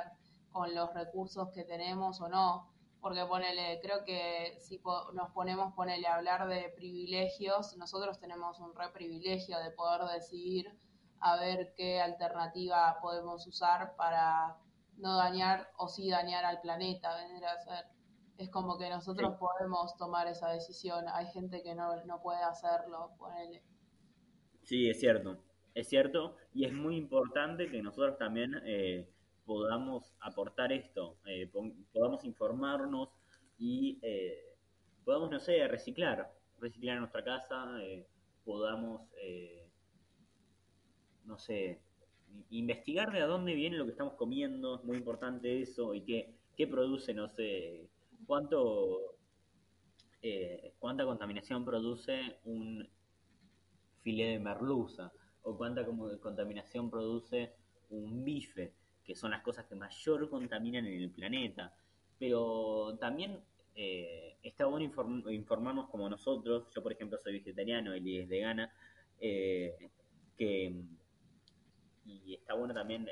con los recursos que tenemos o no. Porque ponele, creo que si nos ponemos, ponele a hablar de privilegios, nosotros tenemos un re privilegio de poder decidir a ver qué alternativa podemos usar para no dañar o sí dañar al planeta, vendría a ser es como que nosotros podemos tomar esa decisión. Hay gente que no, puede hacerlo, ponele. Sí, es cierto, es cierto, y es muy importante que nosotros también eh, podamos aportar esto, eh, podamos informarnos y eh, podamos, no sé, reciclar, reciclar en nuestra casa, podamos, no sé, investigar de a dónde viene lo que estamos comiendo, es muy importante eso, y qué, qué produce, no sé, ¿Cuánto, eh, ¿Cuánta contaminación produce un filete de merluza? ¿O cuánta contaminación produce un bife? Que son las cosas que mayor contaminan en el planeta. Pero también eh, está bueno informarnos como nosotros. Yo, por ejemplo, soy vegetariano, y es vegana. Eh, que, y está bueno también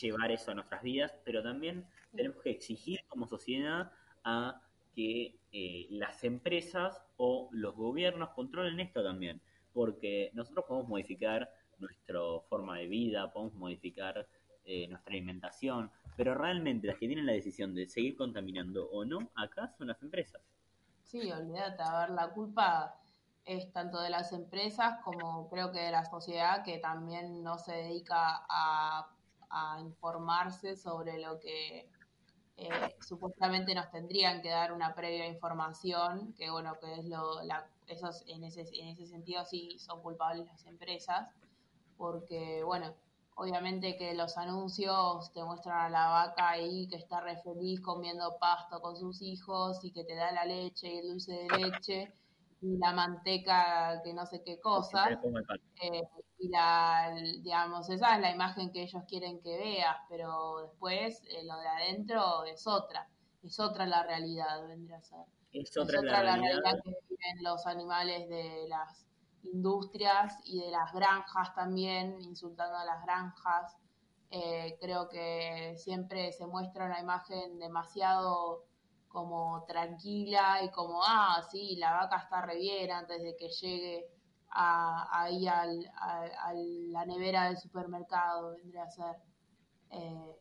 llevar eso a nuestras vidas, pero también tenemos que exigir como sociedad a que eh, las empresas o los gobiernos controlen esto también, porque nosotros podemos modificar nuestra forma de vida, podemos modificar eh, nuestra alimentación, pero realmente las que tienen la decisión de seguir contaminando o no, acá son las empresas. Sí, olvídate, a ver, la culpa es tanto de las empresas como creo que de la sociedad que también no se dedica a informarse sobre lo que eh, supuestamente nos tendrían que dar una previa información, que bueno, que es lo, la, esos, en, ese, en ese sentido sí son culpables las empresas, porque bueno, obviamente que los anuncios te muestran a la vaca ahí que está re feliz comiendo pasto con sus hijos y que te da la leche y el dulce de leche y la manteca que no sé qué cosa. Eh, y la, digamos, esa es la imagen que ellos quieren que veas, pero después eh, lo de adentro es otra, es otra la realidad, vendría a ser. Es otra, la, realidad. que viven los animales de las industrias y de las granjas también, insultando a las granjas. Eh, creo que siempre se muestra una imagen demasiado como tranquila y como, ah, sí, la vaca está re bien antes de que llegue a, ahí al, a, la nevera del supermercado, vendría a ser. Eh,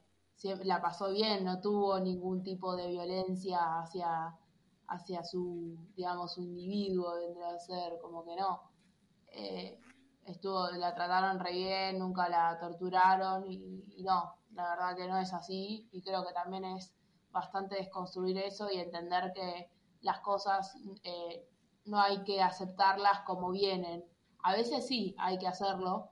la pasó bien, no tuvo ningún tipo de violencia hacia, hacia su, digamos, su individuo, vendría a ser, como que no. Eh, estuvo, la trataron re bien, nunca la torturaron y no, la verdad que no es así y creo que también es bastante desconstruir eso y entender que las cosas eh, no hay que aceptarlas como vienen. A veces sí hay que hacerlo,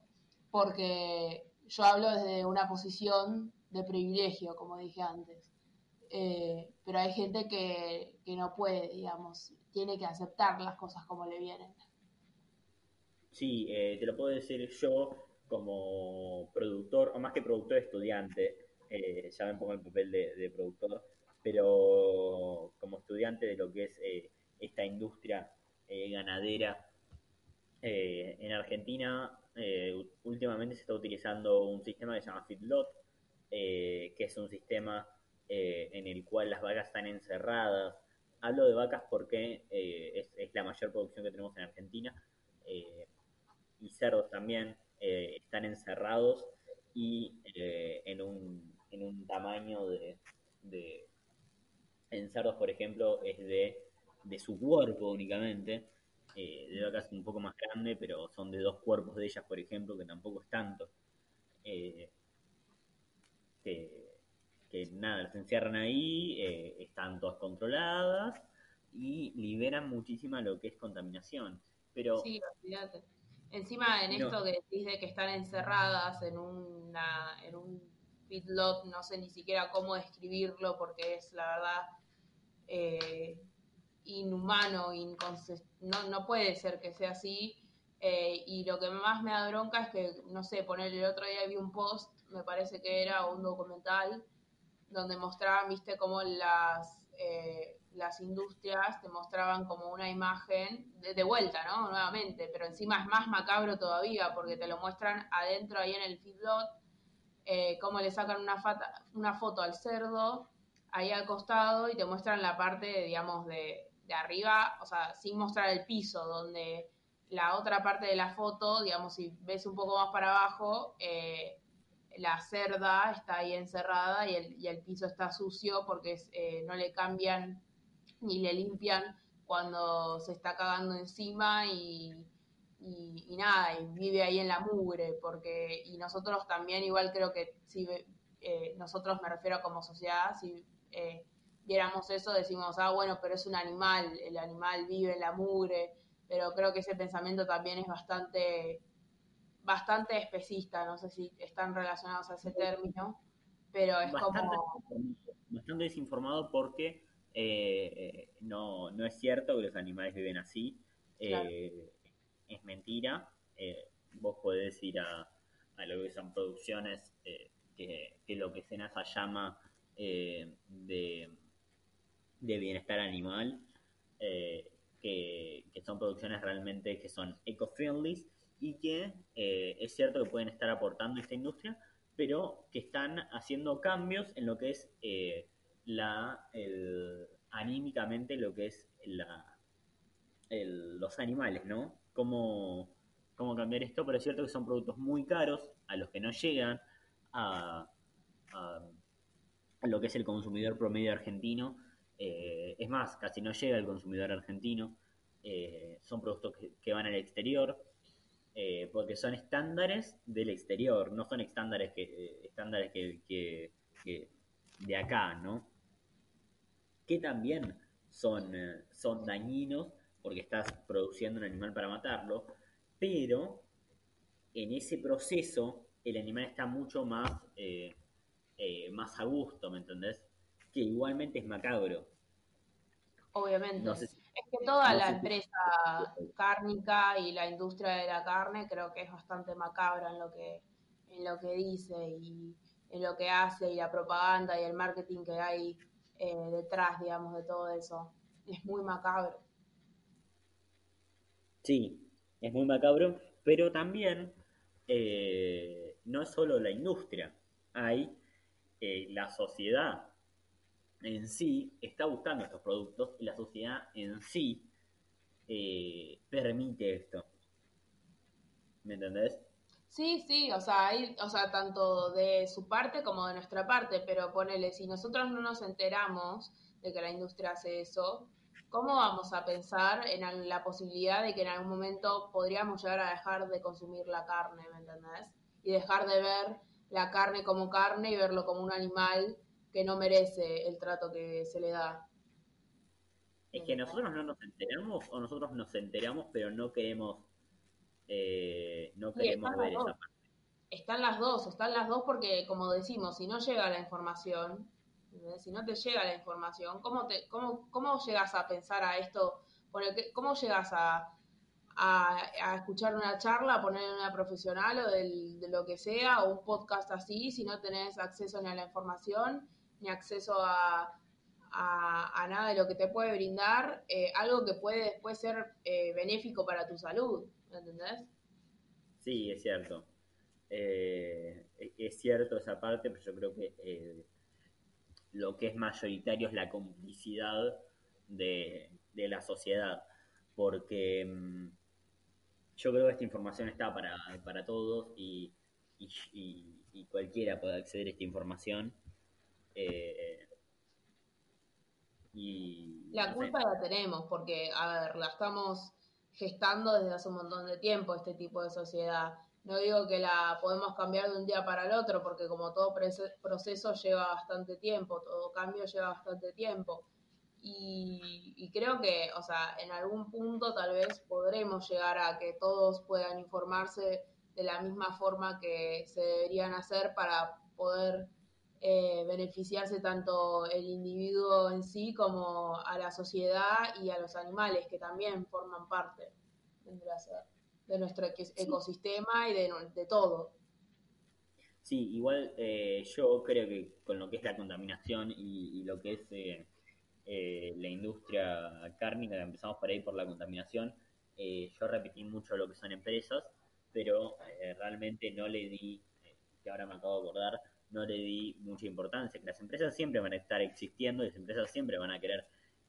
porque yo hablo desde una posición de privilegio, como dije antes. Eh, pero hay gente que, que no puede, digamos, tiene que aceptar las cosas como le vienen. Sí, eh, te lo puedo decir yo como productor, o más que productor, estudiante eh, ya me pongo el papel de, productor, pero como estudiante de lo que es eh, esta industria eh, ganadera en Argentina, últimamente se está utilizando un sistema que se llama Feedlot, que es un sistema en el cual las vacas están encerradas. Hablo de vacas porque es, la mayor producción que tenemos en Argentina y cerdos también están encerrados y en un en un tamaño de, de en cerdos, por ejemplo, es de, de su cuerpo únicamente. Eh, de vacas un poco más grande, pero son de dos cuerpos de ellas, por ejemplo, que tampoco es tanto. Eh, que, nada, las encierran ahí, eh, están todas controladas y liberan muchísima lo que es contaminación. Pero, sí, Encima en esto que decís de que están encerradas en, una, en un feedlot, no sé ni siquiera cómo describirlo porque es la verdad eh, inhumano, no, no puede ser que sea así. Eh, y lo que más me da bronca es que, no sé, poner el otro día vi un post, me parece que era un documental, donde mostraban, viste, cómo las, eh, las industrias te mostraban como una imagen de, vuelta, ¿no? Nuevamente, pero encima es más macabro todavía porque te lo muestran adentro ahí en el feedlot, eh, cómo le sacan una, una foto al cerdo ahí al costado y te muestran la parte, digamos, de, de arriba, o sea, sin mostrar el piso, donde la otra parte de la foto, digamos, si ves un poco más para abajo, eh, la cerda está ahí encerrada y el, y el piso está sucio porque eh, no le cambian ni le limpian cuando se está cagando encima y, y, nada, y vive ahí en la mugre, porque, y nosotros también igual creo que si eh, nosotros me refiero como sociedad, si eh, viéramos eso decimos, ah, bueno, pero es un animal, el animal vive en la mugre, pero creo que ese pensamiento también es bastante bastante especista, no sé si están relacionados a ese término, pero es como... Bastante desinformado porque eh, no, no es cierto que los animales viven así, eh, es mentira, eh, vos podés ir a, a, lo que son producciones que, que, lo que Senasa llama de, de, bienestar animal, que, que son producciones realmente que son eco-friendly y que eh, es cierto que pueden estar aportando esta industria, pero que están haciendo cambios en lo que es eh, la anímicamente lo que es la, los animales, ¿no? Cómo, cómo cambiar esto, pero es cierto que son productos muy caros a los que no llegan a, lo que es el consumidor promedio argentino. Eh, es más, casi no llega al consumidor argentino. son productos que van al exterior eh, porque son estándares del exterior, no son estándares que, eh, estándares que, de acá, ¿no? Que también son, eh, son dañinos porque estás produciendo un animal para matarlo, pero en ese proceso el animal está mucho más, más a gusto, ¿me entendés? Que igualmente es macabro. Obviamente. Es que toda la empresa cárnica y la industria de la carne creo que es bastante macabra en lo que, en lo que dice y en lo que hace y la propaganda y el marketing que hay eh, detrás, digamos, de todo eso. Es muy macabro. Sí, es muy macabro, pero también eh, no es solo la industria, hay eh, la sociedad en sí está buscando estos productos y la sociedad en sí eh, permite esto. ¿Me entendés? Sí, sí, o sea, hay, o sea, tanto de su parte como de nuestra parte, pero ponele, si nosotros no nos enteramos de que la industria hace eso, ¿cómo vamos a pensar en la posibilidad de que en algún momento podríamos llegar a dejar de consumir la carne, ¿me entendés? Y dejar de ver la carne como carne y verlo como un animal que no merece el trato que se le da. Es que nosotros no nos enteramos o nosotros nos enteramos pero no queremos eh, no queremos ver esa parte. Están las dos, están las dos porque como decimos, si no llega la información, si no te llega la información, ¿cómo, te, cómo, cómo llegas a pensar a esto? ¿Cómo llegas a, a, escuchar una charla, a poner una profesional o de lo que sea, o un podcast así, si no tenés acceso ni a la información ni acceso a, a, nada de lo que te puede brindar, eh, algo que puede después ser eh, benéfico para tu salud, ¿me entendés? Sí, es cierto. Eh, es cierto esa parte, pero yo creo que lo que es mayoritario es la complicidad de, la sociedad, porque mm, yo creo que esta información está para, para todos y, y cualquiera puede acceder a esta información eh, y, la culpa la tenemos porque, a ver, la estamos gestando desde hace un montón de tiempo este tipo de sociedad. No digo que la podemos cambiar de un día para el otro, porque como todo proceso lleva bastante tiempo, todo cambio lleva bastante tiempo. Y, creo que, o sea, en algún punto tal vez podremos llegar a que todos puedan informarse de la misma forma que se deberían hacer para poder eh, beneficiarse tanto el individuo en sí como a la sociedad y a los animales que también forman parte de nuestro ecosistema y de, todo. Sí, igual eh, yo creo que con lo que es la contaminación y, lo que es eh, la industria cárnica, que empezamos por ahí por la contaminación, yo repetí mucho lo que son empresas, pero realmente no le di, que ahora me acabo de acordar, no le di mucha importancia, que las empresas siempre van a estar existiendo y las empresas siempre van a querer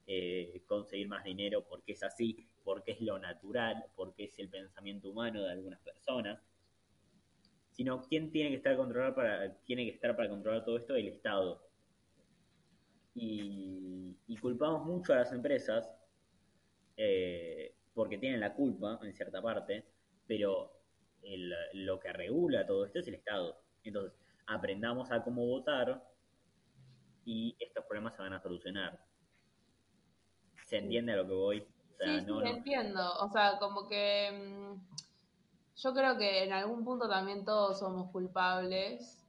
eh, conseguir más dinero porque es así, porque es lo natural, porque es el pensamiento humano de algunas personas. Sino, ¿quién tiene que estar controlar para, tiene que estar para controlar todo esto? El Estado. Y, culpamos mucho a las empresas eh, porque tienen la culpa en cierta parte, pero lo que regula todo esto es el Estado. Entonces, aprendamos a cómo votar y estos problemas se van a solucionar. ¿Se entiende a lo que voy? sí, sí, entiendo. O sea, como que mm, yo creo que en algún punto también todos somos culpables.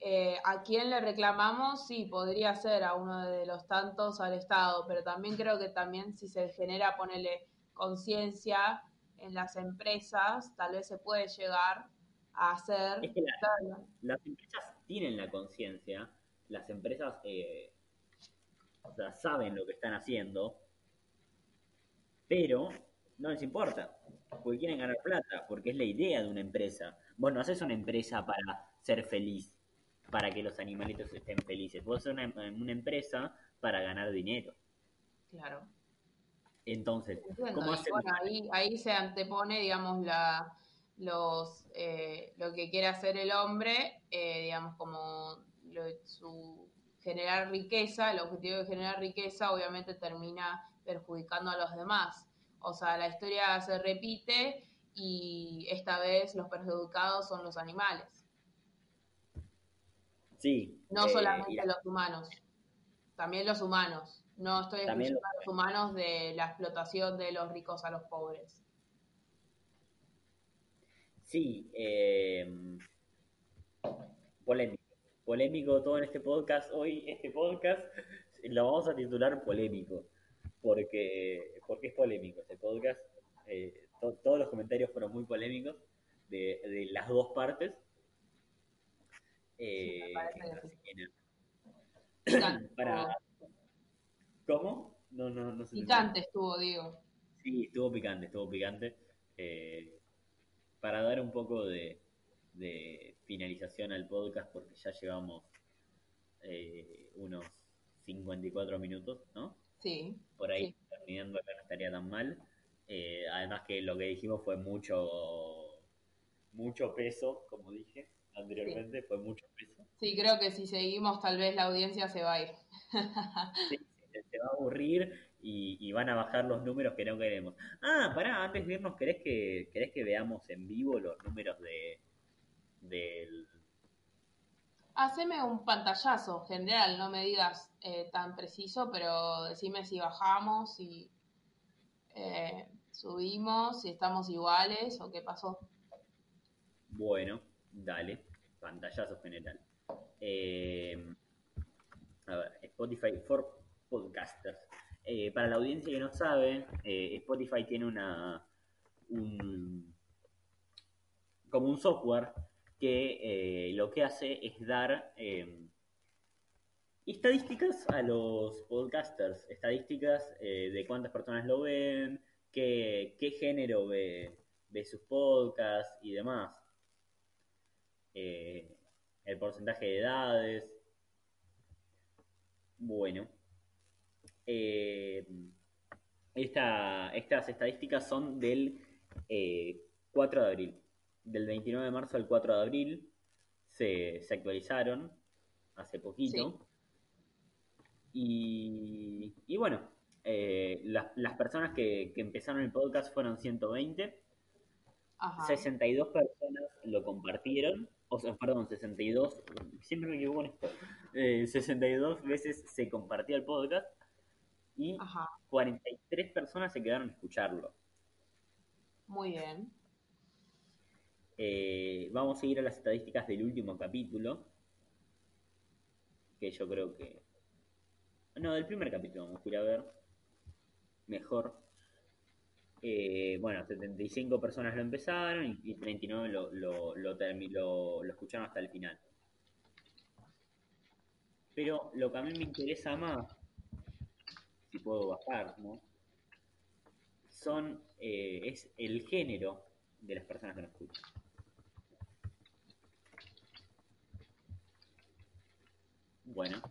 Eh, ¿A quién le reclamamos? Sí, podría ser a uno de los tantos al Estado, pero también creo que también si se genera, ponerle conciencia en las empresas, tal vez se puede llegar hacer. las empresas tienen la conciencia, las empresas eh, saben lo que están haciendo, pero no les importa, porque quieren ganar plata, porque es la idea de una empresa. Vos no haces una empresa para ser feliz, para que los animalitos estén felices. Vos haces una, una empresa para ganar dinero. Claro. Entonces, ¿cómo ahí, ahí se antepone, digamos, la, los, eh, lo que quiere hacer el hombre, eh, digamos, como su generar riqueza, el objetivo de generar riqueza obviamente termina perjudicando a los demás. O sea, la historia se repite y esta vez los perjudicados son los animales. Sí. No eh, solamente los humanos, también los humanos. No estoy excluyendo a los humanos de la explotación de los ricos a los pobres. Sí, eh, polémico. Polémico todo en este podcast. Hoy este podcast lo vamos a titular polémico, porque, porque es polémico este podcast. Eh, todos los comentarios fueron muy polémicos de, las dos partes. Eh, para... ¿Cómo? No, no, no sé Picante estuvo, digo. Sí, estuvo picante, estuvo picante. Eh, para dar un poco de, finalización al podcast, porque ya llevamos eh, unos 54 minutos, ¿no? Sí. Por ahí, terminando acá no estaría tan mal. Eh, además que lo que dijimos fue mucho, mucho peso, como dije anteriormente, fue mucho peso. Sí, creo que si seguimos tal vez la audiencia se va a ir. sí, se va a aburrir y, van a bajar los números que no queremos. Ah, pará, antes de irnos, ¿querés que, ¿querés que veamos en vivo los números de del... Haceme un pantallazo general, no me digas eh, tan preciso, pero decime si bajamos, si eh, subimos, si estamos iguales o qué pasó. Bueno, dale, pantallazo general. Eh, a ver, Spotify for Podcasters. Para la audiencia que no sabe, Spotify tiene una como un software que eh, lo que hace es dar estadísticas a los podcasters, estadísticas de cuántas personas lo ven, qué, género ve, ve, sus podcasts y demás, el porcentaje de edades. Bueno, eh, estas estadísticas son del 4 eh, de abril. Del 29 de marzo al 4 de abril se, actualizaron hace poquito. Y, bueno, eh, las, personas que, empezaron el podcast fueron 120. 62 personas lo compartieron. O sea, perdón, 62. Siempre me equivoco en esto. 62 veces se compartió el podcast y 43 personas se quedaron a escucharlo. Muy bien. Eh, vamos a ir a las estadísticas del último capítulo. que yo creo que... No, del primer capítulo vamos a ir a ver. Mejor. Eh, bueno, 75 personas lo empezaron y, 39 lo, lo, lo, escucharon hasta el final. Pero lo que a mí me interesa más, si puedo bajar, ¿no? Son, eh, es el género de las personas que lo escuchan. Bueno.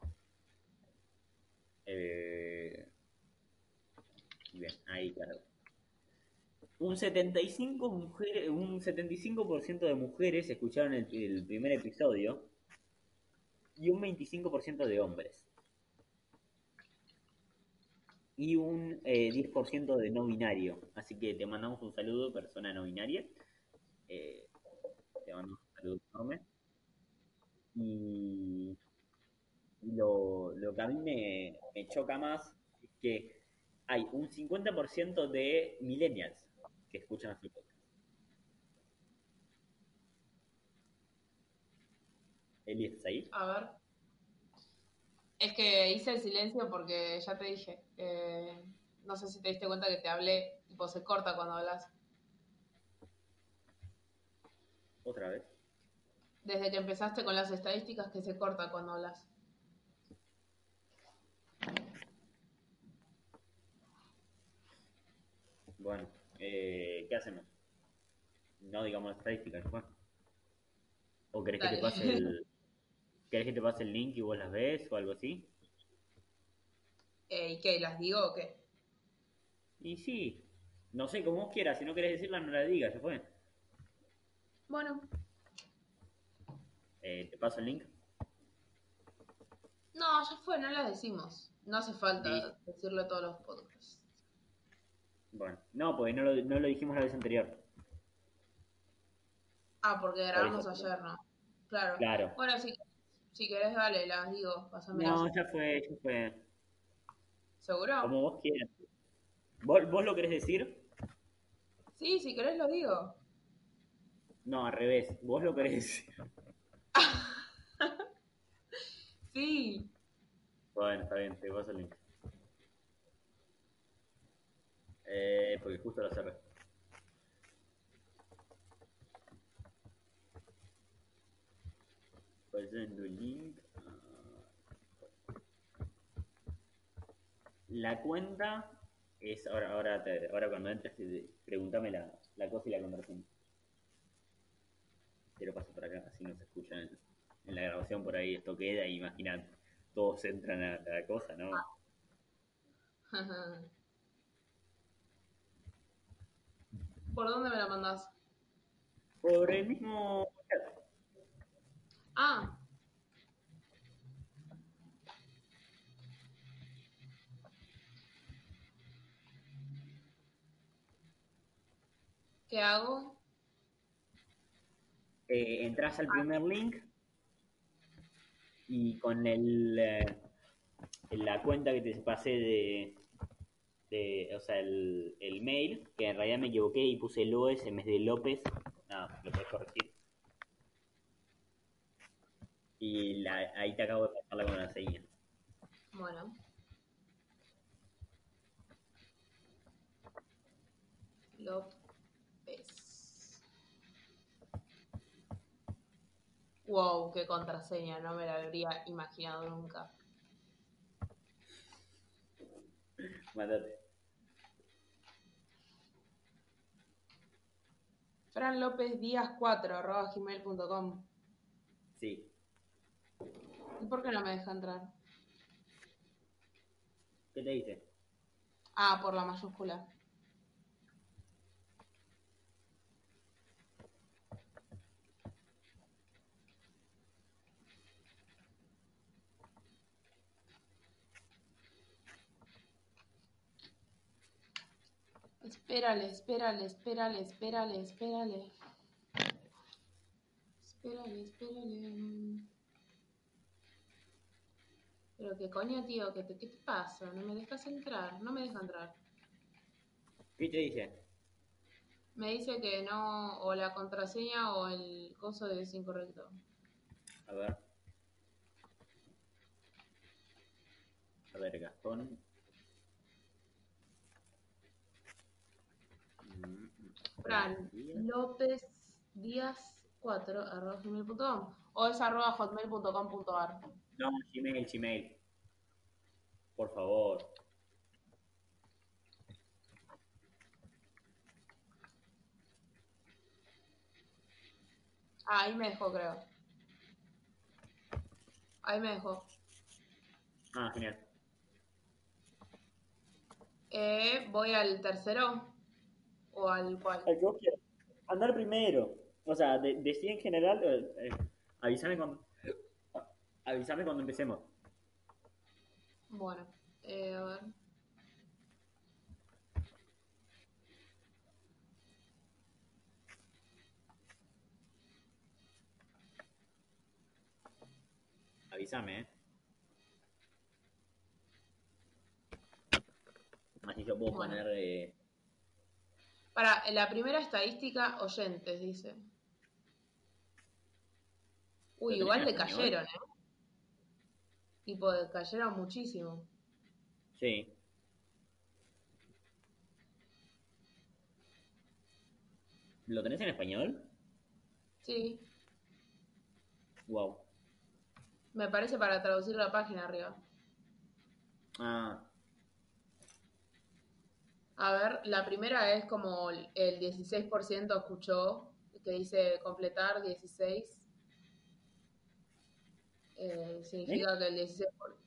Eh, bien, ahí claro. Un 75 mujeres, un 75% de mujeres escucharon el, primer episodio y un 25% de hombres. Y un 10% eh, de no binario. Así que te mandamos un saludo, persona no binaria. Eh, te mandamos un saludo enorme. Y lo, lo que a mí me, me choca más es que hay un 50% de millennials que escuchan nuestro podcast. Eli, ¿estás ahí? A ver. Es que hice el silencio porque ya te dije. Eh, no sé si te diste cuenta que te hablé, tipo se corta cuando hablas. ¿Otra vez? Desde que empezaste con las estadísticas que se corta cuando hablas. Bueno, eh, ¿qué hacemos? No digamos estadísticas, ¿no? ¿O querés que te pase el... ¿Querés que te pase el link y vos las ves o algo así? Eh, ¿Y qué? ¿Las digo o qué? Y sí, no sé, como vos quieras, si no querés decirlas no las digas, se fue. Bueno. Eh, ¿Te paso el link? No, ya fue, no las decimos. No hace falta decirlo a todos los podcasts. Bueno, no, porque no lo, no lo dijimos la vez anterior. Ah, porque grabamos ayer, ¿no? Claro. Claro. Bueno, si, si querés, dale, las digo, pásame No, ya fue, ya fue. ¿Seguro? Como vos quieras. ¿Vos, ¿Vos lo querés decir? Sí, si querés lo digo. No, al revés. Vos lo querés decir. sí. Bueno, está bien, te paso el link. Eh, porque justo lo cerré. Pasando el link. La cuenta es ahora, ahora, ahora cuando entres, pregúntame la, la cosa y la conversión. Te lo paso por acá, así no se escucha en, la grabación por ahí, esto queda, imagina, todos entran a la cosa, ¿no? ¿Por dónde me la mandás? Por el mismo Ah. ¿Qué hago? Eh, entras al primer link y con el, eh, la cuenta que te pasé de, o sea, el, el, mail, que en realidad me equivoqué y puse Loes en vez de López. No, lo puedes corregir. Y la, ahí te acabo de pasar la contraseña. Bueno. López. Wow, qué contraseña, no me la habría imaginado nunca. Mándate. Fran López Díaz 4 arroba gmail.com. Sí. ¿Y por qué no me deja entrar? ¿Qué te dice? Ah, por la mayúscula. Espérale, espérale, espérale, espérale, espérale. Espérale, espérale. Pero qué coño, tío, ¿qué te, ¿qué te pasa? No me dejas entrar, no me deja entrar. ¿Qué te dice? Me dice que no, o la contraseña o el coso es incorrecto. A ver. A ver, Gastón. Fran López Díaz 4 arroba gmail.com o es arroba hotmail.com.ar. No, Gmail, Gmail. Por favor. Ah, ahí me dejó, creo. Ahí me dejó. Ah, genial. Eh, voy al tercero o al cual. Al que vos quieras. Andar primero. O sea, de, de en general, eh, eh, avísame cuando. Avísame cuando empecemos. Bueno, eh, a ver. Avísame, eh. Así yo puedo Bueno. poner. eh, Para, la primera estadística, oyentes, dice. Uy, ¿Lo igual tenés en le español? cayeron, ¿eh? Tipo, cayeron muchísimo. Sí. ¿Lo tenés en español? Sí, Wow. me parece para traducir la página arriba. Ah, A ver, la primera es como el el 16% escuchó, que dice completar 16. Eh, significa que el 16%, por-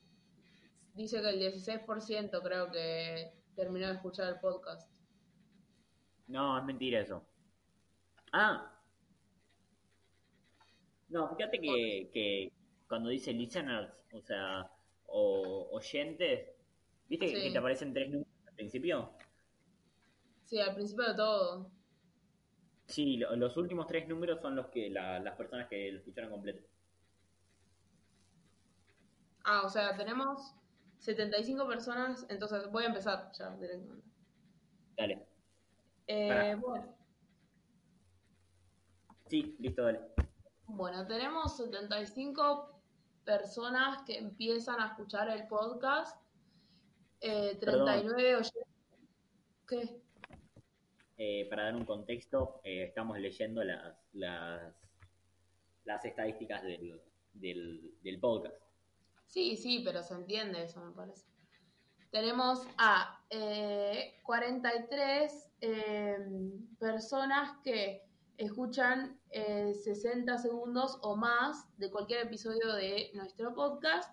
dice que el 16% creo que terminó de escuchar el podcast. no, es mentira eso. Ah. No, fíjate que, que cuando dice listeners, o sea, o oyentes, ¿viste Sí. que te aparecen tres números al principio? Sí, al principio de todo. Sí, lo- los últimos tres números son los que la- las personas que lo escucharon completo. Ah, o sea, tenemos 75 personas, entonces voy a empezar ya directamente. Dale. Eh, bueno, Sí, listo, dale. bueno, tenemos 75 personas que empiezan a escuchar el podcast. Eh, 39 oyentes. ¿Qué? Eh, para dar un contexto, eh, estamos leyendo las, las, las estadísticas del, del, podcast. Sí, sí, pero se entiende eso, me parece. Tenemos a eh, 43 eh, personas que escuchan eh, 60 segundos o más de cualquier episodio de nuestro podcast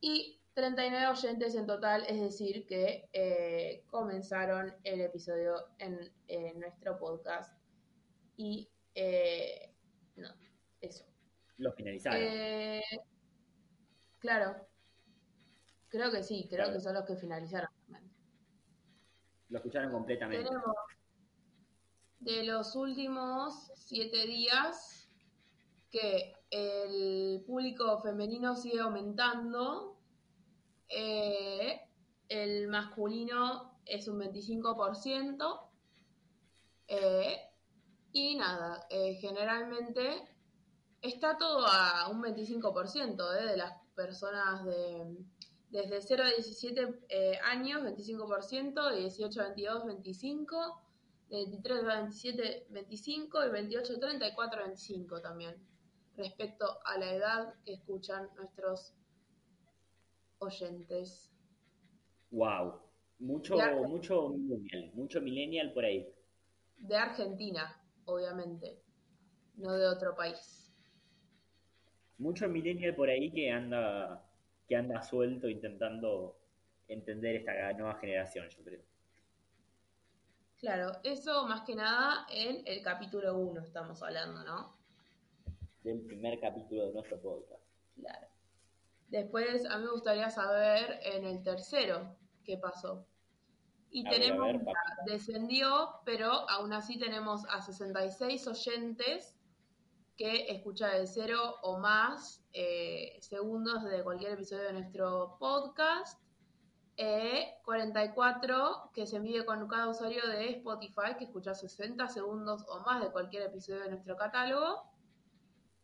y 39 oyentes en total, es decir, que eh, comenzaron el episodio en, en nuestro podcast. Y eh, no, eso. Los finalizaron. Eh, claro. Creo que sí, creo Claro. que son los que finalizaron. Lo escucharon completamente. Tenemos de los últimos siete días que el público femenino sigue aumentando. Eh, el masculino es un 25%. Eh, y nada, eh, generalmente está todo a un 25% eh, de las personas de desde 0 a 17 eh, años, 25%, de 18 a 22, 25%, de 23 a 27, 25 y 28 a 34, 25 también, respecto a la edad que escuchan nuestros oyentes. Wow. Mucho, mucho millennial, mucho millennial por ahí. De Argentina, obviamente, no de otro país. Mucho millennial por ahí que anda, que anda suelto intentando entender esta nueva generación, yo creo. Claro, eso más que nada en el capítulo 1 estamos hablando, ¿no? Del primer capítulo de nuestro podcast. Claro. Después, a mí me gustaría saber en el tercero qué pasó. Y A tenemos, ver, descendió, pero aún así tenemos a 66 oyentes que escuchan de cero o más eh, segundos de cualquier episodio de nuestro podcast. Eh, 44 que se mide con cada usuario de Spotify que escucha 60 segundos o más de cualquier episodio de nuestro catálogo.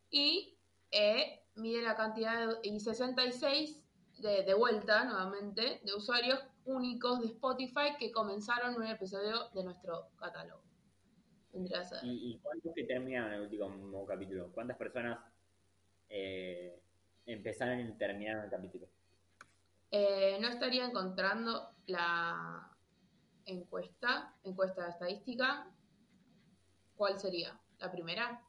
Y eh, mide la cantidad de, y 66 de, vuelta nuevamente de usuarios únicos de Spotify que comenzaron un episodio de nuestro catálogo. ¿Y, cuántos que terminaron el último capítulo? ¿Cuántas personas eh, empezaron y terminaron el capítulo? Eh, no estaría encontrando la encuesta, encuesta de estadística. ¿Cuál sería? ¿La primera?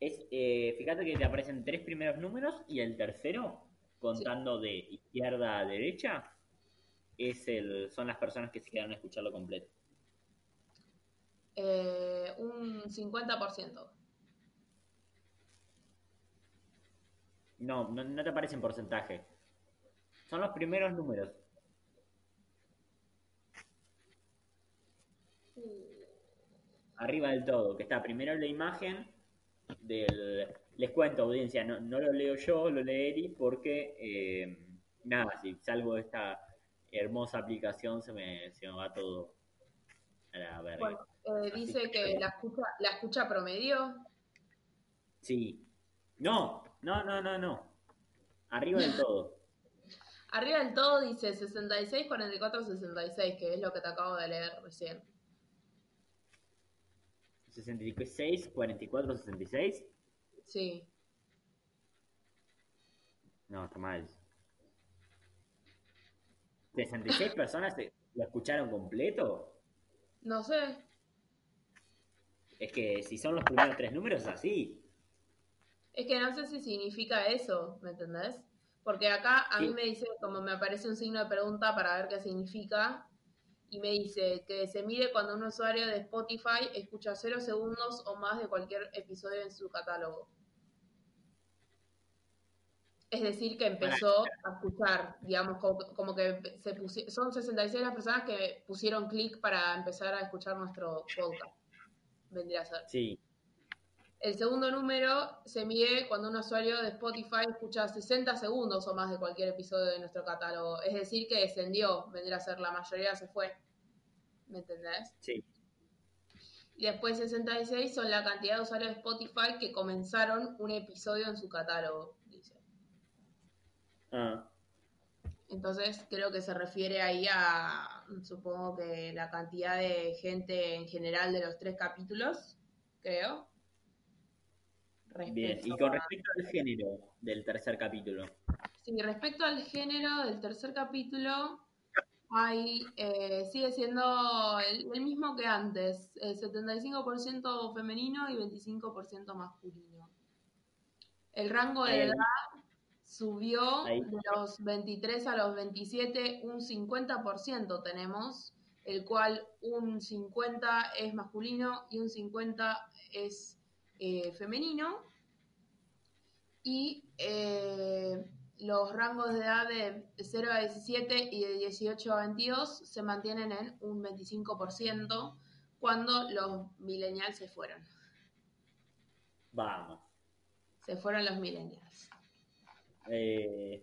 Es, eh, fíjate que te aparecen tres primeros números y el tercero, contando de izquierda a derecha, es el, son las personas que se quedan a escucharlo completo. Eh, un 50%. No, no, no te aparece en porcentaje. Son los primeros números. Uh. Arriba del todo, que está primero la imagen del... Les cuento, audiencia, no, no lo leo yo, lo lee Eri, porque, eh, nada, si salgo de esta hermosa aplicación se me, se me va todo a la verga. Eh, dice que, la, escucha, la escucha promedio. Sí. No, no, no, no, no. Arriba del todo. Arriba del todo dice 66, 44, 66, que es lo que te acabo de leer recién. 66, 44, 66. Sí. No, está mal. 66 personas lo escucharon completo. No sé. Es que si son los primeros tres números, así. Es que no sé si significa eso, ¿me entendés? Porque acá a mí me dice, como me aparece un signo de pregunta para ver qué significa, y me dice que se mide cuando un usuario de Spotify escucha cero segundos o más de cualquier episodio en su catálogo. Es decir, que empezó a escuchar, digamos, como, que se pusieron, son 66 las personas que pusieron clic para empezar a escuchar nuestro podcast. Vendría a ser. Sí. El segundo número se mide cuando un usuario de Spotify escucha 60 segundos o más de cualquier episodio de nuestro catálogo. Es decir, que descendió, vendría a ser la mayoría se fue. ¿Me entendés? Sí. Y después 66 son la cantidad de usuarios de Spotify que comenzaron un episodio en su catálogo. Ah. Entonces creo que se refiere ahí a, supongo que la cantidad de gente en general de los tres capítulos, creo. Bien, y con respecto al género del tercer capítulo. Sí, respecto al género del tercer capítulo, hay, eh, sigue siendo el, mismo que antes, 75% femenino y 25% masculino. El rango de edad Subió de los 23 a los 27 un 50% tenemos, el cual un 50 es masculino y un 50 es eh, femenino. Y eh, los rangos de edad de 0 a 17 y de 18 a 22 se mantienen en un 25% cuando los millennials se fueron. Vamos. Se fueron los millennials. Eh,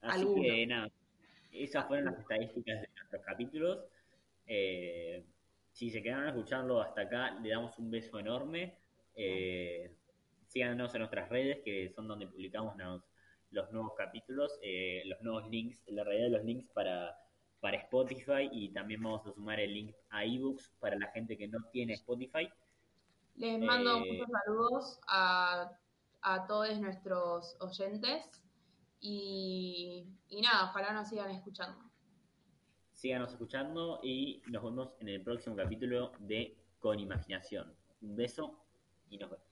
así que nada, esas fueron las estadísticas de nuestros capítulos. Eh, si se quedaron escuchando hasta acá, le damos un beso enorme. Eh, síganos en nuestras redes, que son donde publicamos los, nuevos capítulos, eh, los nuevos links, la realidad de los links para, para Spotify y también vamos a sumar el link a ebooks para la gente que no tiene Spotify. Les mando muchos saludos a a todos nuestros oyentes y, nada, ojalá nos sigan escuchando. Síganos escuchando y nos vemos en el próximo capítulo de Con Imaginación. Un beso y nos vemos.